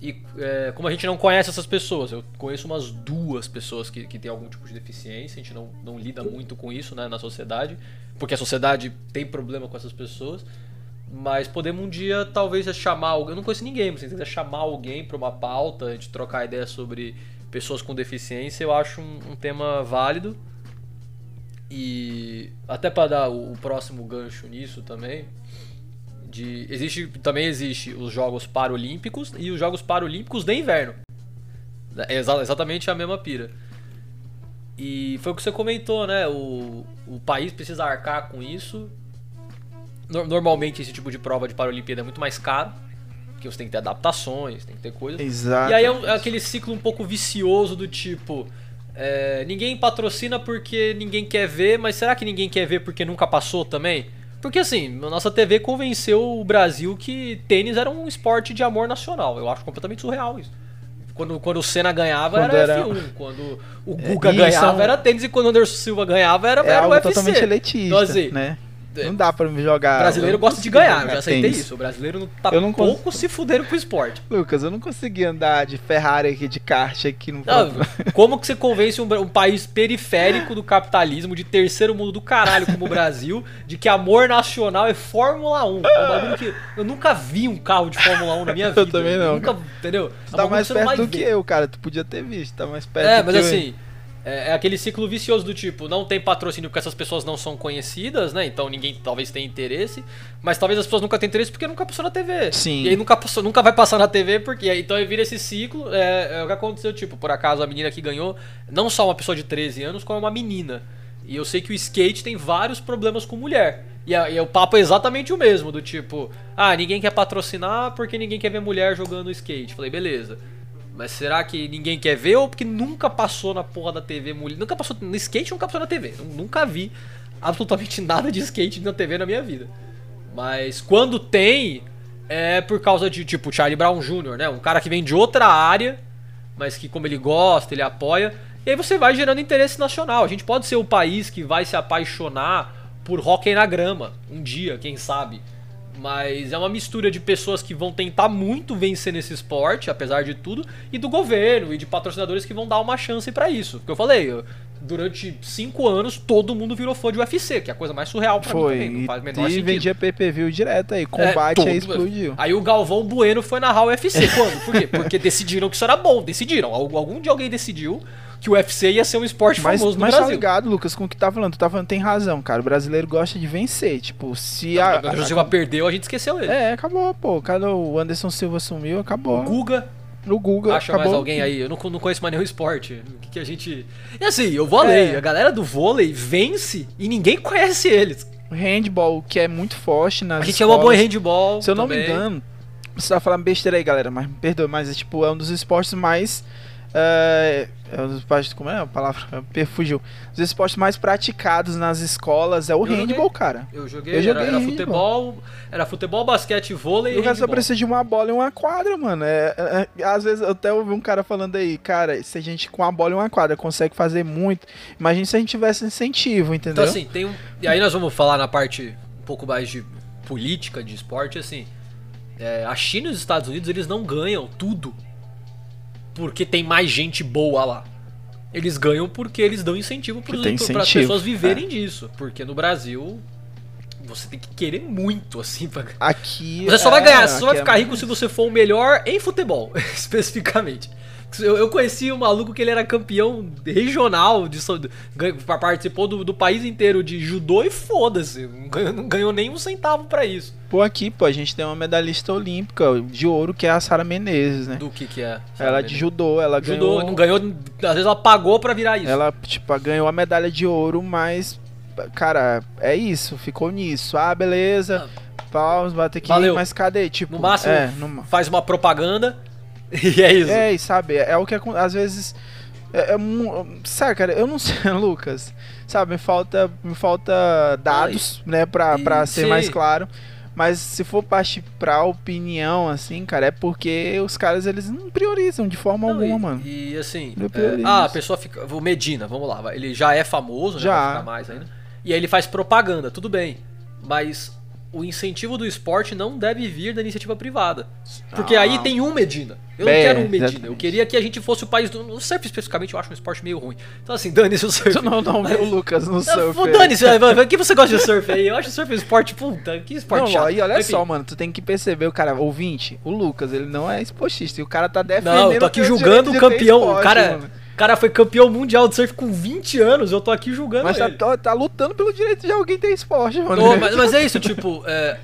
E é, como a gente não conhece essas pessoas, eu conheço umas duas pessoas que, que têm algum tipo de deficiência, a gente não, não lida muito com isso né, na sociedade, porque a sociedade tem problema com essas pessoas. Mas podemos um dia talvez chamar alguém. Eu não conheço ninguém, mas se quiser chamar alguém para uma pauta, a gente trocar ideia sobre pessoas com deficiência, eu acho um, um tema válido. E até para dar o, o próximo gancho nisso também, de existe também existe os Jogos Paralímpicos e os Jogos Paralímpicos de inverno. É exa- exatamente a mesma pira. E foi o que você comentou, né? O, o país precisa arcar com isso. Nor- Normalmente esse tipo de prova de Paralimpíada é muito mais caro, porque você tem que ter adaptações, tem que ter coisas. Exato. E aí é, um- é aquele ciclo um pouco vicioso do tipo. é, ninguém patrocina porque ninguém quer ver, mas será que ninguém quer ver porque nunca passou também? Porque assim, a nossa TV convenceu o Brasil que tênis era um esporte de amor nacional. Eu acho completamente surreal isso. Quando, quando o Senna ganhava Quando era, era- F1, quando o Guga e ganhava são- era tênis e quando o Anderson Silva ganhava era, é era o UFC. totalmente elitista, Então, assim, né? É- Não dá pra me jogar. O brasileiro eu gosta de ganhar, eu já aceitei tênis. isso. O brasileiro tá Eu não cons- pouco se fudendo com o esporte. Lucas, eu não consegui andar de Ferrari aqui, de kart aqui no. Não, como que você convence um, um país periférico do capitalismo, de terceiro mundo do caralho como o Brasil, de que amor nacional é Fórmula 1? É um bagulho que eu nunca vi um carro de Fórmula 1 na minha vida. também não, Nunca, entendeu? É Tá mais você não perto vai do que eu, cara. Tu podia ter visto, tá mais perto É, mas que eu. É, é aquele ciclo vicioso do tipo, não tem patrocínio porque essas pessoas não são conhecidas, né? Então ninguém talvez tenha interesse, mas talvez as pessoas nunca tenham interesse porque nunca passou na TV. Sim. E aí nunca, passou, nunca vai passar na TV, porque então aí vira esse ciclo. É, é o que aconteceu, tipo, por acaso a menina que ganhou, não só uma pessoa de 13 anos, como uma menina. E eu sei que o skate tem vários problemas com mulher. E, a- e o papo é exatamente o mesmo, do tipo, ah, ninguém quer patrocinar porque ninguém quer ver mulher jogando skate. Falei, beleza. Mas será que ninguém quer ver ou porque nunca passou na porra da TV mulher? Nunca passou no skate, nunca passou na TV. Nunca vi absolutamente nada de skate na TV na minha vida. Mas quando tem, é por causa de tipo Charlie Brown Jr., né? Um cara que vem de outra área, mas que como ele gosta, ele apoia. E aí você vai gerando interesse nacional. A gente pode ser o país que vai se apaixonar por hockey na grama um dia, quem sabe. Mas é uma mistura de pessoas que vão tentar muito vencer nesse esporte, apesar de tudo, e do governo e de patrocinadores que vão dar uma chance pra isso. Porque eu falei, eu- durante cinco anos todo mundo virou fã de UFC, que é a coisa mais surreal pra Foi. mim também. Não faz o menor e sentido. vendia pay-per-view direto aí. É, Combate aí todo- explodiu. Aí o Galvão Bueno foi narrar o UFC. Quando? Por quê? Porque decidiram que isso era bom. Decidiram. Al- Algum dia alguém decidiu que o UFC ia ser um esporte Mas, famoso no mas tá Brasil. ligado, Lucas, com o que tá falando. Tu tá falando, tem razão, cara. O brasileiro gosta de vencer. Tipo, se a. O Brasil perdeu, a gente esqueceu ele. É, acabou, pô. Cada o Anderson Silva sumiu, acabou. O Guga, No Google, acha acabou. mais alguém aí? Eu não, não conheço mais nenhum esporte. O que, que a gente. E assim, eu vôlei. É. A galera do vôlei vence e ninguém conhece eles. Handball, que é muito forte nas A gente é uma boa escolas. handball. Se eu não me também. engano, você tá falando besteira aí, galera, mas me perdoe, mas é tipo, é um dos esportes mais. É, é como é a palavra? Me Fugiu. Os esportes mais praticados nas escolas é o Eu joguei. handball, cara. Eu joguei, Eu era- joguei era, handball. futebol, era futebol, basquete, vôlei O cara só precisa de uma bola e uma quadra, mano. É, é- é- às vezes eu até ouvi um cara falando aí, cara, se a gente com uma bola e uma quadra consegue fazer muito, imagina se a gente tivesse incentivo, entendeu? Então assim, tem um. E aí nós vamos falar na parte um pouco mais de política, de esporte, assim. é, a China e os Estados Unidos, eles não ganham tudo porque tem mais gente boa lá. Eles ganham porque eles dão incentivo para as pessoas viverem é. disso. Porque no Brasil, você tem que querer muito, assim, pra... Aqui. Você só vai é, ganhar, você só vai é ficar rico mais- se você for o melhor em futebol, especificamente. Eu, eu conheci um maluco que ele era campeão regional, de, participou do, do país inteiro de judô e foda-se, não ganhou, não ganhou nem um centavo pra isso. Pô, aqui, pô, a gente tem uma medalhista olímpica de ouro que é a Sara Menezes, né? Do que que é? Ela sabe? de judô, ela Judô, ganhou. não ganhou, às vezes ela pagou pra virar isso. Ela, tipo, ganhou a medalha de ouro, mas. Cara, é isso, ficou nisso. Ah, beleza. Palmas, bate aqui, Valeu. mas cadê? Tipo, No máximo, é, no, faz uma propaganda e é isso. É, e sabe, é o que às vezes. É, é sabe, cara, eu não sei, Lucas. Sabe, me falta, me falta dados, né, pra, pra E- ser sim. mais claro. Mas se for partir pra opinião, assim, cara, é porque os caras, eles não priorizam de forma Não, alguma, e, mano. E assim, é, ah, a pessoa fica. O Medina, vamos lá, ele já é famoso, né? Já. Mais ainda. E aí ele faz propaganda, tudo bem. Mas o incentivo do esporte não deve vir da iniciativa privada. Porque aí tem um Medina. Eu Bem, não quero um Medina. Eu exatamente. queria que a gente fosse o país do. No surf especificamente eu acho um esporte meio ruim. Então assim, dane-se o surf. Não, não vê o Lucas no surf. Não, é. Dane-se, vai, vai, que você gosta de surf aí? Eu acho surf um esporte, puta, que esporte Não, chato. aí olha Enfim. só, mano, tu tem que perceber o cara, ouvinte, o Lucas, ele não é esportista e o cara tá defendendo Não, eu tô o aqui julgando o campeão. esporte, o cara, mano. o cara foi campeão mundial de surf com 20 anos. Eu tô aqui julgando Mas tá, ele. tá- tá lutando pelo direito de alguém ter esporte, mano. Não, mas, mas é isso, tipo, é,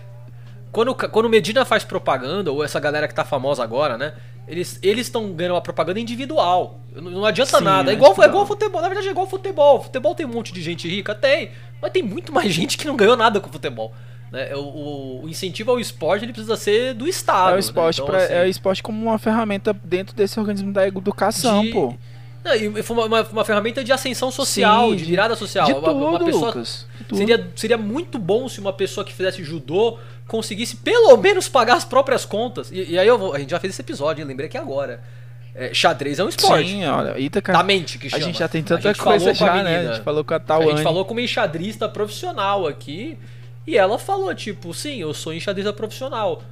quando, o quando o Medina faz propaganda, ou essa galera que tá famosa agora, né? Eles estão ganhando uma propaganda individual. Não, não adianta Sim, nada. É é igual, é individual. igual futebol. Na verdade, é igual futebol. Futebol tem um monte de gente rica? Tem. Mas tem muito mais gente que não ganhou nada com futebol. Né? O, o- o incentivo ao esporte ele precisa ser do Estado. É o né? esporte, Então, pra- assim, é o esporte como uma ferramenta dentro desse organismo da educação, de- pô. Não, e foi uma, uma, uma ferramenta de ascensão social, Sim, de virada social. De Uma- uma tudo, pessoa- Lucas. Seria, seria muito bom se uma pessoa que fizesse judô conseguisse pelo menos pagar as próprias contas. E, e aí eu vou, a gente já fez esse episódio, hein? lembrei aqui agora. É, xadrez é um esporte. Sim, olha, Ítaca, Da mente que a chama. gente já tem A tanta coisa falou com a já, né? A gente falou com a A Tawane. gente falou com uma enxadrista profissional aqui e ela falou, tipo, sim, eu sou enxadrista profissional.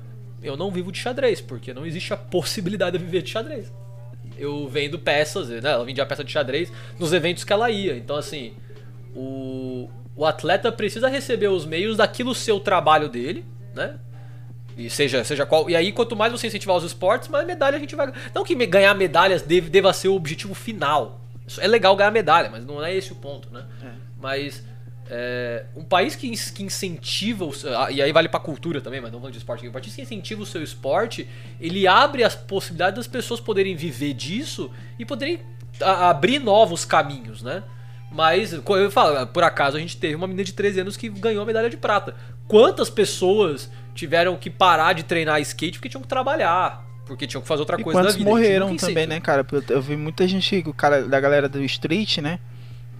Eu não vivo de xadrez, porque não existe a possibilidade de viver de xadrez. Eu vendo peças, né? Ela vendia peça de xadrez nos eventos que ela ia. Então, assim, o, o atleta precisa receber os meios daquilo ser o trabalho dele, né? E seja, seja qual. E aí, quanto mais você incentivar os esportes, mais medalha a gente vai. Não que ganhar medalhas deve, deva ser o objetivo final. É legal ganhar medalha, mas não é esse o ponto, né? Mas é, um país que, que incentiva, o seu- ah, e aí vale pra cultura também, mas não falando de esporte aqui, um país que incentiva o seu esporte, ele abre as possibilidades das pessoas poderem viver disso e poderem a- abrir novos caminhos, né? Mas, como eu falo, por acaso a gente teve uma menina de 13 anos que ganhou a medalha de prata. Quantas pessoas tiveram que parar de treinar skate porque tinham que trabalhar? Porque tinham que fazer outra E coisa da vida. Morreram também, né, cara? Eu, eu vi muita gente, o cara da galera do street, né?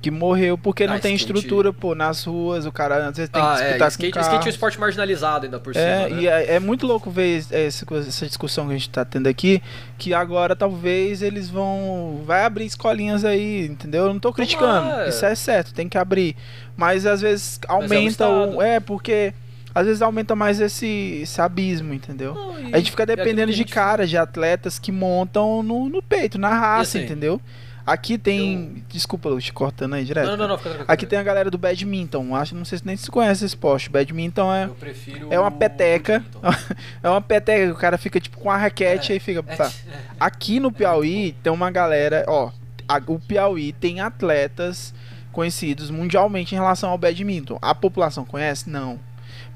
Que morreu porque não Ah, tem skate- estrutura, pô, nas ruas, o cara às vezes tem Ah, que é, disputar skate, com skate é um esporte marginalizado ainda por cima. É, né? e é, é muito louco ver essa, essa discussão que a gente tá tendo aqui, que agora talvez eles vão. Vai abrir escolinhas aí, entendeu? Eu não tô criticando. Isso é certo, tem que abrir. Mas às vezes Mas é o aumenta o. Estado. É, porque. Às vezes aumenta mais esse, esse abismo, entendeu? Não, e- A gente fica é dependendo a de gente- caras, de atletas que montam no, no peito, na raça, assim, entendeu? Aqui tem. Desculpa, Lu, te cortando aí direto. Não, não, não, fica tranquilo. Aqui tem a galera do badminton. Acho, não sei se nem se conhece esse esporte. Badminton é. Eu prefiro. É uma peteca. É uma peteca, o cara fica tipo com a raquete É, e fica. É, tá. é. Aqui no Piauí tem uma galera, ó. a- o Piauí tem atletas conhecidos mundialmente em relação ao badminton. A população conhece? Não.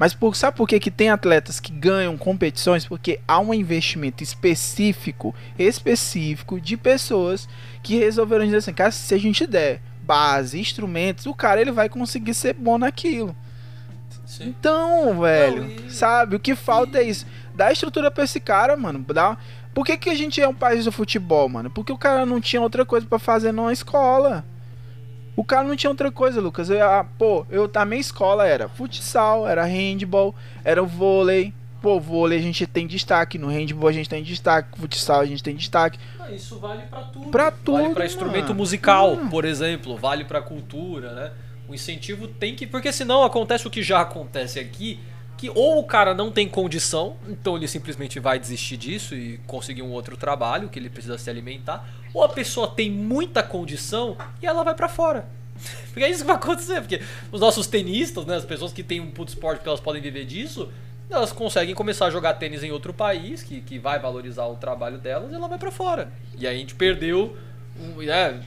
Mas por, sabe por que, que tem atletas que ganham competições? Porque há um investimento específico, específico de pessoas que resolveram dizer assim, cara, se a gente der base, instrumentos, o cara ele vai conseguir ser bom naquilo. Sim. Então, velho, Não, e- sabe? O que falta é isso. Dá estrutura pra esse cara, mano. Dá... Por que, que a gente é um país do futebol, mano? Porque o cara não tinha outra coisa pra fazer numa escola. O cara não tinha outra coisa, Lucas. Eu, ah, pô, eu, a minha escola era futsal, era handball, era o vôlei. Pô, vôlei a gente tem destaque, no handball a gente tem destaque, futsal a gente tem destaque. Ah, Isso vale pra tudo. Pra Vale tudo, pra instrumento mano. musical, Ah. por exemplo. Vale pra cultura, né? O incentivo tem que. Porque senão acontece o que já acontece aqui. Que ou o cara não tem condição, então ele simplesmente vai desistir disso e conseguir um outro trabalho que ele precisa se alimentar. Ou a pessoa tem muita condição e ela vai pra fora. Porque é isso que vai acontecer, porque os nossos tenistas, né, as pessoas que têm um puto esporte que elas podem viver disso, elas conseguem começar a jogar tênis em outro país que, que vai valorizar o trabalho delas e ela vai pra fora. E aí a gente perdeu, um, é,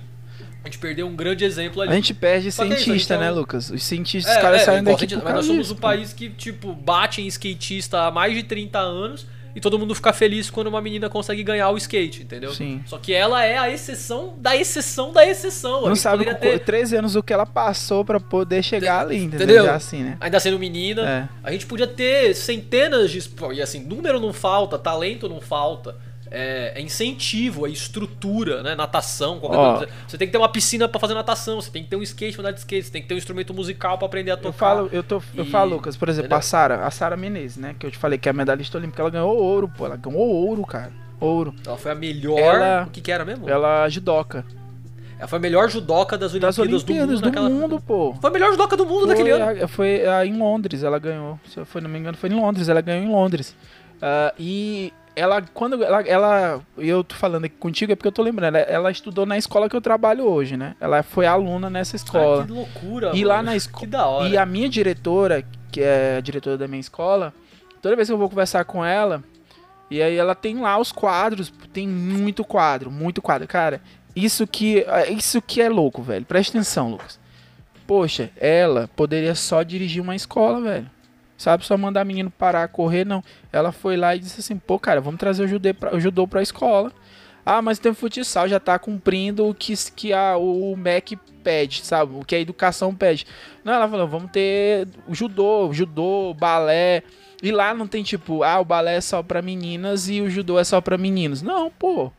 a gente perdeu um grande exemplo ali. A gente perde Só é isso, cientista, a gente é né, um- Lucas? Os cientistas, os caras é, saem daqui gente- mas nós somos um país que, tipo, bate em skatista há mais de 30 anos e todo mundo fica feliz quando uma menina consegue ganhar o skate, entendeu? Sim. Só que ela é a exceção da exceção da exceção. Não gente sabe com ter- 13 anos o que ela passou pra poder chegar ali, entendeu? Entendeu? Já assim, né? Ainda sendo menina, É. a gente podia ter centenas de. E assim, número não falta, talento não falta. É, é incentivo, é estrutura, né? Natação, qualquer Ó. coisa. Você tem que ter uma piscina pra fazer natação, você tem que ter um skate pra andar de skate, você tem que ter um instrumento musical pra aprender a tocar. Eu falo, eu, tô, eu E- falo, Lucas, por exemplo, entendeu? a Sara, a Sara Menezes, né? Que eu te falei que é a medalhista olímpica, ela ganhou ouro, pô. Ela ganhou ouro, cara. Ouro. Ela foi a melhor. Ela- O que, que era mesmo? Ela é judoca. Ela foi a melhor judoca das Olimpíadas, Das Olimpíadas do mundo. do mundo, naquela... pô. Foi a melhor judoca do mundo naquele Foi, ano. a- foi a- em Londres, ela ganhou. Se eu for, não me engano, foi em Londres, ela ganhou em Londres. Ah, e ela, quando ela, ela, eu tô falando aqui contigo é porque eu tô lembrando, ela, ela estudou na escola que eu trabalho hoje, né? Ela foi aluna nessa escola. Ah, que loucura, E mano. lá na escola. Que da hora. E a minha diretora, que é a diretora da minha escola, toda vez que eu vou conversar com ela, e aí ela tem lá os quadros, tem muito quadro, muito quadro. Cara, isso que, é, isso que é louco, velho. Presta atenção, Lucas. Poxa, ela poderia só dirigir uma escola, velho. Sabe, só mandar menino parar, correr, não. Ela foi lá e disse assim, pô, cara, vamos trazer o judô pra, o judô pra escola. Ah, mas tem futsal, já tá cumprindo o que, que a, o MEC pede, sabe? O que a educação pede. Não, ela falou, vamos ter judô, judô, balé. E lá não tem tipo, ah, o balé é só pra meninas e o judô é só pra meninos. Não, pô.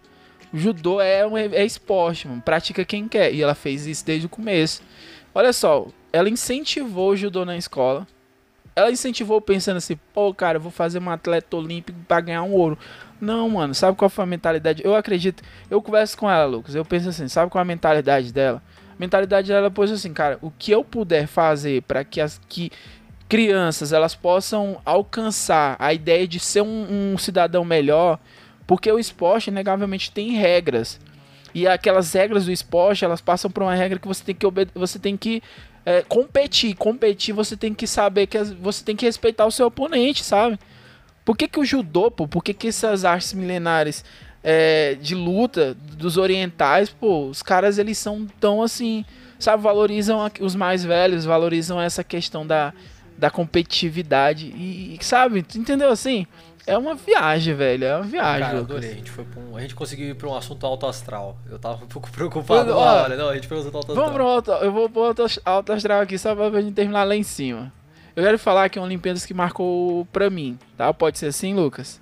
O judô é, um, é esporte, mano. Pratica quem quer. E ela fez isso desde o começo. Olha só, ela incentivou o judô na escola. Ela incentivou pensando assim, pô, cara, eu vou fazer um atleta olímpico pra ganhar um ouro. Não, mano, sabe qual foi a mentalidade? Eu acredito, eu converso com ela, Lucas, eu penso assim, sabe qual é a mentalidade dela? A mentalidade dela pôs assim, cara, o que eu puder fazer para que as que crianças elas possam alcançar a ideia de ser um, um cidadão melhor, porque o esporte inegavelmente tem regras. E aquelas regras do esporte, elas passam por uma regra que você tem que você tem que é, competir. Competir, você tem que saber que você tem que respeitar o seu oponente, sabe? Por que, que o judô, pô? Por que, que essas artes milenares é, de luta dos orientais, pô, os caras eles são tão assim, sabe? Valorizam os mais velhos, valorizam essa questão da, da competitividade e, sabe? Entendeu assim? É uma viagem, velho. É uma viagem. Cara, adorei. A gente, foi um- a gente conseguiu ir pra um assunto alto astral. Eu tava um pouco preocupado Ó, na hora. Não, a gente foi um assunto alto astral. Vamos pro alto, eu vou pro alto, alto astral aqui só pra gente terminar lá em cima. Eu quero falar que é uma Olimpíadas que marcou pra mim, tá? Pode ser assim, Lucas?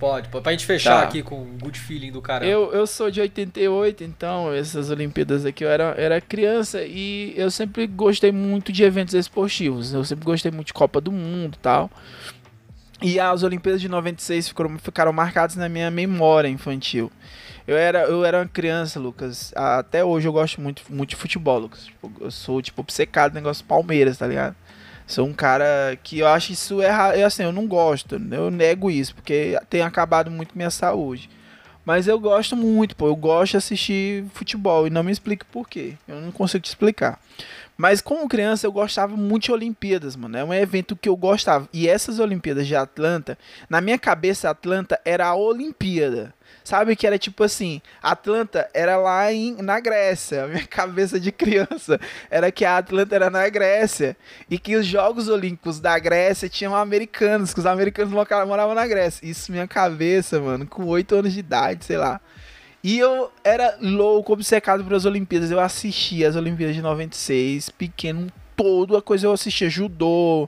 Pode, pode. Pra gente fechar Tá. aqui com um good feeling do caramba. Eu, eu sou de 88, então essas Olimpíadas aqui eu era, era criança e eu sempre gostei muito de eventos esportivos. Eu sempre gostei muito de Copa do Mundo e tal. E as Olimpíadas de 96 ficaram, ficaram marcadas na minha memória infantil. Eu era, eu era uma criança, Lucas. Até hoje eu gosto muito, muito de futebol, Lucas. Tipo, eu sou, tipo, obcecado no negócio Palmeiras, tá ligado? Sou um cara que eu acho isso errado. Eu, assim, eu não gosto. Eu nego isso, porque tem acabado muito minha saúde. Mas eu gosto muito, pô. Eu gosto de assistir futebol. E não me explique por quê. Eu não consigo te explicar. Mas como criança eu gostava muito de Olimpíadas, mano. É um evento que eu gostava. E essas Olimpíadas de Atlanta, na minha cabeça, Atlanta era a Olimpíada. Sabe que era tipo assim, Atlanta era lá em, na Grécia. A minha cabeça de criança era que a Atlanta era na Grécia. E que os Jogos Olímpicos da Grécia tinham americanos, que os americanos moravam na Grécia. Isso minha cabeça, mano, com 8 anos de idade, sei lá. E eu era louco, obcecado pelas Olimpíadas. Eu assistia as Olimpíadas de 96, pequeno, toda a coisa eu assistia. Judô,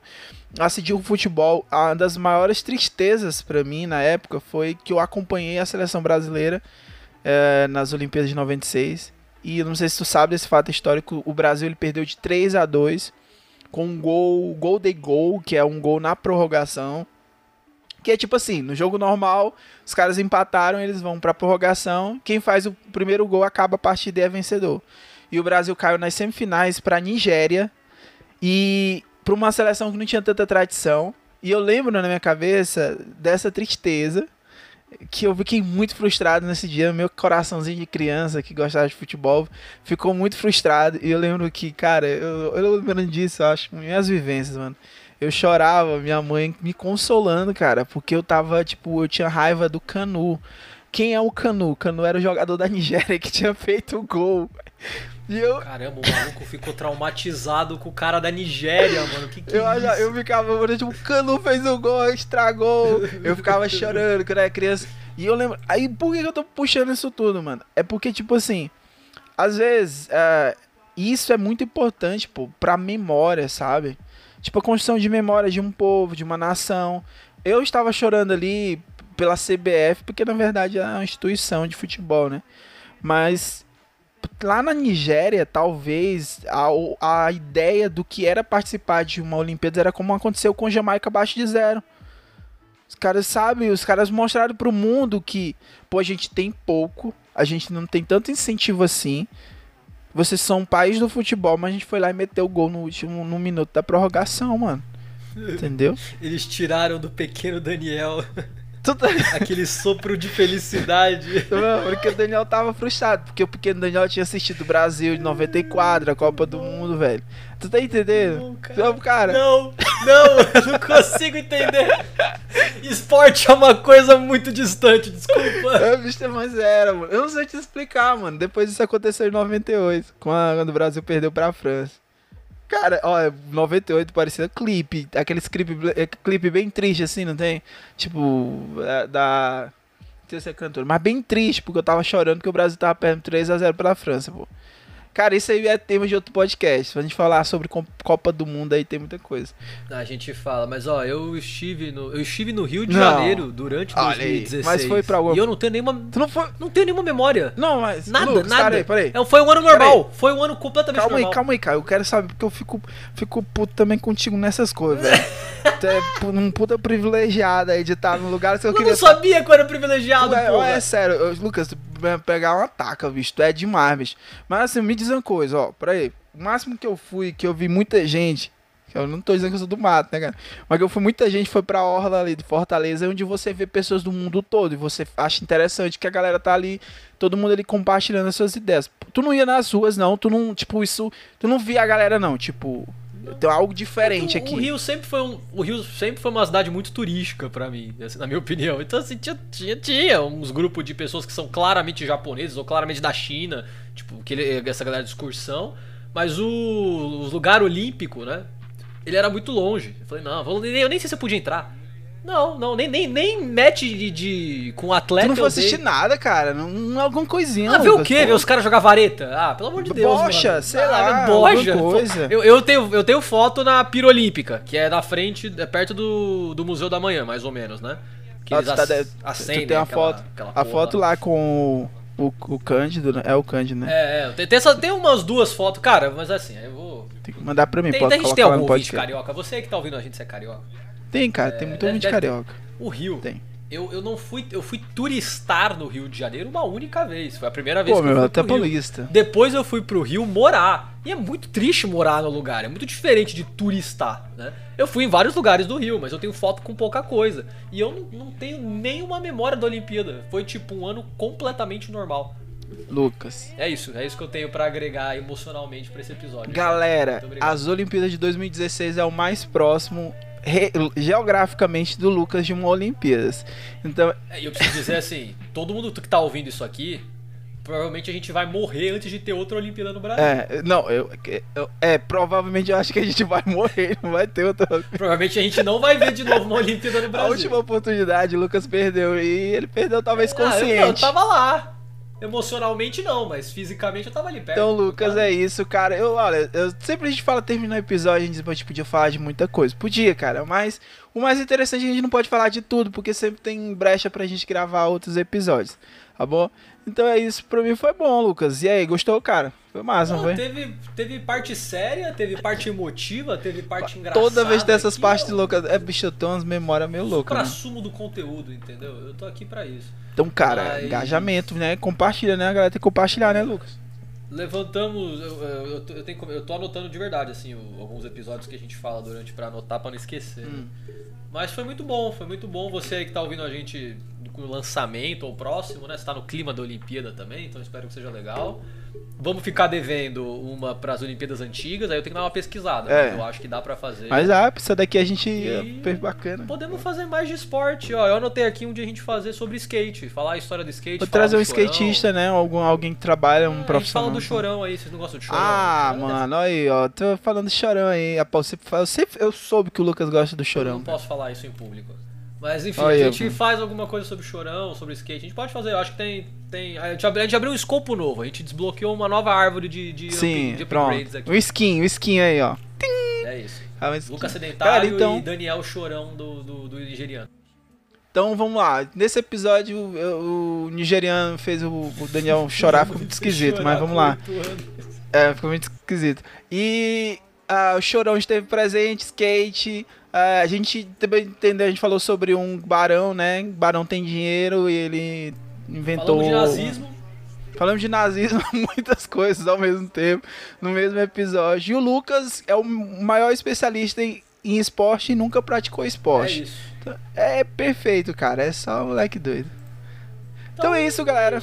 assistia o futebol. Uma das maiores tristezas pra mim na época foi que eu acompanhei a seleção brasileira eh, nas Olimpíadas de 96. E não sei se tu sabe desse fato histórico, o Brasil ele perdeu de 3 a 2 com um gol, gol de gol, que é um gol na prorrogação. Que é tipo assim, no jogo normal, os caras empataram, eles vão pra prorrogação. Quem faz o primeiro gol acaba a partida e é vencedor. E o Brasil caiu nas semifinais pra Nigéria e pra uma seleção que não tinha tanta tradição. E eu lembro na minha cabeça dessa tristeza que eu fiquei muito frustrado nesse dia. Meu coraçãozinho de criança que gostava de futebol ficou muito frustrado. E eu lembro que, cara, eu, eu lembrando disso, eu acho, minhas vivências, mano. Eu chorava, minha mãe me consolando, cara, porque eu tava, tipo, eu tinha raiva do Canu. Quem é o Canu? Canu era o jogador da Nigéria que tinha feito o gol. E eu, Caramba, o maluco ficou traumatizado com o cara da Nigéria, mano. Que que eu, é isso? eu ficava, mano, tipo, o Canu fez o gol, estragou. Eu ficava chorando quando era criança. E eu lembro. Aí por que eu tô puxando isso tudo, mano? É porque, tipo assim, às vezes, é, isso é muito importante, pô, pra memória, sabe? Tipo, a construção de memória de um povo, de uma nação. Eu estava chorando ali pela CBF, porque na verdade é uma instituição de futebol, né? Mas lá na Nigéria, talvez a, a ideia do que era participar de uma Olimpíada era como aconteceu com Jamaica abaixo de zero. Os caras sabem, os caras mostraram pro mundo que, pô, a gente tem pouco, a gente não tem tanto incentivo assim. Vocês são país do futebol, mas a gente foi lá e meteu o gol no último no minuto da prorrogação, mano. Entendeu? Eles tiraram do pequeno Daniel Tudo... aquele sopro de felicidade. Não, porque o Daniel tava frustrado, porque o pequeno Daniel tinha assistido o Brasil de 94, a Copa do Mundo, velho. Tu tá entendendo? Não, cara. Não, cara. Não, não, eu não consigo entender. Esporte é uma coisa muito distante, desculpa. É, bicho, mas era, mano. Eu não sei te explicar, mano. Depois isso aconteceu em 98, quando quando o Brasil perdeu pra França. Cara, ó, 98 parecia clipe, aqueles clipe, é, clipe bem triste assim, não tem? Tipo, é, da. Não sei se é cantor, mas bem triste, porque eu tava chorando que o Brasil tava perdendo 3x0 pela França, pô. Cara, isso aí é tema de outro podcast. Se a gente falar sobre Copa do Mundo aí, tem muita coisa. A gente fala, mas ó, eu estive no, eu estive no Rio de Não. Janeiro durante Olha aí, 2016. mas foi pra? E eu não tenho nenhuma, Tu não foi. não tenho nenhuma memória. Não, mas. Nada, Lucas, nada. Peraí, peraí. É, foi um ano normal. Foi um ano completamente Calma aí, normal. calma aí, cara. Eu quero saber porque eu fico, fico puto também contigo nessas coisas, velho. tu é um puta privilegiado aí de estar no lugar que eu Eu queria não sabia que eu era privilegiado, Tu é, é sério, eu- Lucas, pegar uma taca. Tu é demais, bicho. Mas assim, me diz uma coisa, ó. Peraí. O máximo que eu fui, que eu vi muita gente. Eu não tô dizendo que eu sou do mato, né, cara? Mas que eu fui muita gente, foi pra Orla ali de Fortaleza, onde você vê pessoas do mundo todo. E você acha interessante que a galera tá ali, todo mundo ali compartilhando as suas ideias. Tu não ia nas ruas, não. Tu não, tipo, isso. Tu não via a galera, não. Tipo, tem algo diferente o, aqui. O Rio sempre foi um, o Rio sempre foi uma cidade muito turística pra mim, assim, na minha opinião. Então assim, tinha, tinha, tinha uns grupos de pessoas que são claramente japoneses ou claramente da China, tipo, que ele- essa galera de excursão, mas o, o lugar olímpico, né? Ele era muito longe. Eu falei, não, eu nem sei se eu podia entrar. Não, não, nem, nem, nem match de, de- com atleta. Tu não foi assistir nada, cara. Não, não alguma coisinha. Ah, ver o quê? Ver os caras jogar vareta? Ah, pelo amor de Deus. Bocha, mano. sei Ah, lá, Bocha. coisa. Eu, eu, tenho, eu tenho foto na Pira Olímpica, que é na frente, é perto do, do Museu da Manhã, mais ou menos, né? Que Ah, eles tá ac- de- acendem tu tem a aquela- foto, aquela a foto lá com o, o, Cândido, né? É o Cândido, né? É, é, tem, tem, essa- tem umas duas fotos, cara, mas assim, eu vou. Tem que mandar pra mim, Tem, pode a gente tem algum ouvinte carioca? Você que tá ouvindo a gente, você é carioca? Tem, cara, tem muito ouvinte deve ter. carioca. O Rio. Tem. Eu, eu não fui. Eu fui turistar no Rio de Janeiro uma única vez. Foi a primeira vez Pô, que eu meu, fui até pro Rio. paulista. Depois eu fui pro Rio morar. E é muito triste morar no lugar. É muito diferente de turistar, né? Eu fui em vários lugares do Rio, mas eu tenho foto com pouca coisa. E eu não, não tenho nenhuma memória da Olimpíada. Foi tipo um ano completamente normal. Lucas. É isso, é isso que eu tenho pra agregar emocionalmente pra esse episódio. Galera, as Olimpíadas de 2016 é o mais próximo re- geograficamente do Lucas de uma Olimpíadas. Então, É, E eu preciso dizer assim: todo mundo que tá ouvindo isso aqui, provavelmente a gente vai morrer antes de ter outra Olimpíada no Brasil. é, não, eu, eu- é, provavelmente eu acho que a gente vai morrer, não vai ter outra. Provavelmente a gente não vai ver de novo uma Olimpíada no A Brasil. última oportunidade o Lucas perdeu e ele perdeu talvez Ah, eu- consciente. Eu, tava lá. Emocionalmente não, mas fisicamente eu tava ali perto. Então, Lucas, é isso, cara. Eu, olha, eu, sempre a gente fala, terminar o episódio, a gente, a gente podia falar de muita coisa. Podia, cara, mas o mais interessante é que a gente não pode falar de tudo, porque sempre tem brecha pra gente gravar outros episódios, tá bom? Então é isso, pra mim foi bom, Lucas. E aí, gostou, cara? Foi massa, não Não, foi? teve, teve parte séria, teve parte emotiva, teve parte engraçada. Toda vez tem essas aqui, partes Lucas. É, bicho, eu tenho umas memórias meio loucas, Pra né? sumo do conteúdo, entendeu? Eu tô aqui pra isso. Então, cara, Mas- engajamento, né? Compartilha, né? A galera tem que compartilhar, né, Lucas? Levantamos. Eu, eu, eu tenho, eu tô anotando de verdade, assim, alguns episódios que a gente fala durante pra anotar pra não esquecer. né? Hum. Mas foi muito bom, foi muito bom. Você aí que tá ouvindo a gente no lançamento ou próximo, né? Você tá no clima da Olimpíada também, então espero que seja legal. Vamos ficar devendo uma pras Olimpíadas antigas, aí eu tenho que dar uma pesquisada. É. mas Eu acho que dá pra fazer. Mas ah, essa daqui a gente E- fez bacana. Podemos fazer mais de esporte, ó. Eu anotei aqui um dia a gente fazer sobre skate, falar a história do skate. Vou trazer do um skatista, né? Algum, alguém que trabalha, um Ah, A gente profissional. fala do chorão aí, vocês não gostam de chorão? Ah, deve- mano, aí, ó. Tô falando de chorão aí. Eu, sempre- eu soube que o Lucas gosta do Eu chorão. não posso falar isso em público. Mas enfim, Olha a aí, gente mano. faz alguma coisa sobre chorão, sobre skate. A gente pode fazer, eu acho que tem. tem a, gente abriu, a gente abriu um escopo novo, a gente desbloqueou uma nova árvore de, de, Sim, up- de pronto. upgrades aqui. O skin, o skin aí, ó. É isso. Ah. Lucas Sedentário Cara, então- e Daniel Chorão do, do, do nigeriano. Então vamos lá. Nesse episódio, o, o nigeriano fez o, o Daniel chorar, ficou muito esquisito, mas vamos lá. É, ficou muito esquisito. E ah, o Chorão esteve presente, skate. ah, a gente também entendeu, a gente falou sobre um barão, né? Barão tem dinheiro e ele inventou. Falamos de nazismo. Falamos de nazismo, muitas coisas ao mesmo tempo, no mesmo episódio. E o Lucas é o maior especialista em, em esporte e nunca praticou É esporte. isso. É, perfeito, cara. É só moleque doido. Então é isso, galera.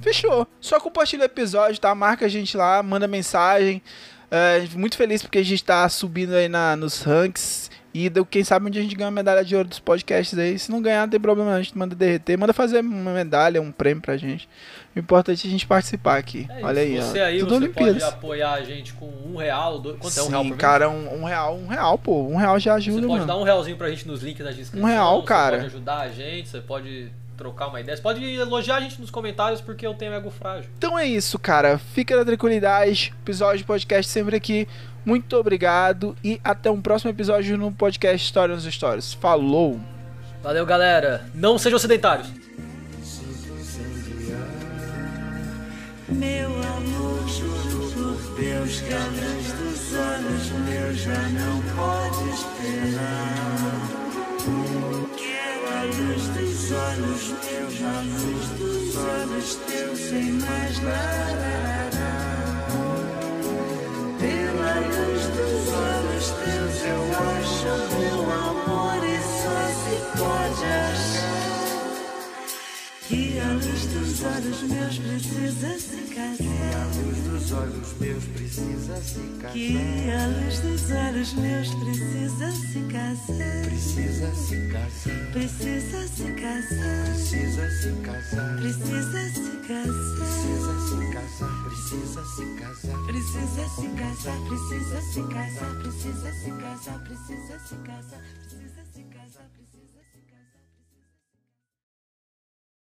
Fechou. Só compartilha o episódio, tá? Marca a gente lá, manda mensagem. É, muito feliz porque a gente tá subindo aí na, nos ranks. E quem sabe onde a gente ganha uma medalha de ouro dos podcasts aí. Se não ganhar, não tem problema, a gente manda derreter. Manda fazer uma medalha, um prêmio pra gente. O importante é a gente participar aqui. É Olha aí, isso. ó. Você aí, Tudo você Olimpíadas. pode apoiar a gente com um real, dois... quanto é um Sim, real por cara, um, um real, um real, pô. Um real já ajuda, Você pode mano. dar um realzinho pra gente nos links da descrição. Um real, você cara. pode ajudar a gente, você pode trocar uma ideia. Você pode elogiar a gente nos comentários porque eu tenho ego frágil. Então é isso, cara. Fica na tranquilidade. Episódio de podcast sempre aqui. Muito obrigado e até um próximo episódio no podcast História nos Stories. Falou! Valeu, galera. Não sejam sedentários. Meu amor, juro por Deus que a luz dos olhos meus já não pode esperar. Dos olhos meus, a luz dos olhos teus, sem mais nada. Pela luz dos olhos teus eu acho meu amor e só se pode achar. Dos olhos meus precisa se casar. a luz dos olhos meus precisa se casar. Que a luz dos olhos meus precisa se casar. Precisa se casar. Precisa se casar. Precisa se casar. Precisa se casar. Precisa se casar. Precisa se casar. Precisa se casar. Precisa se casar. Precisa se casar. Precisa se casar.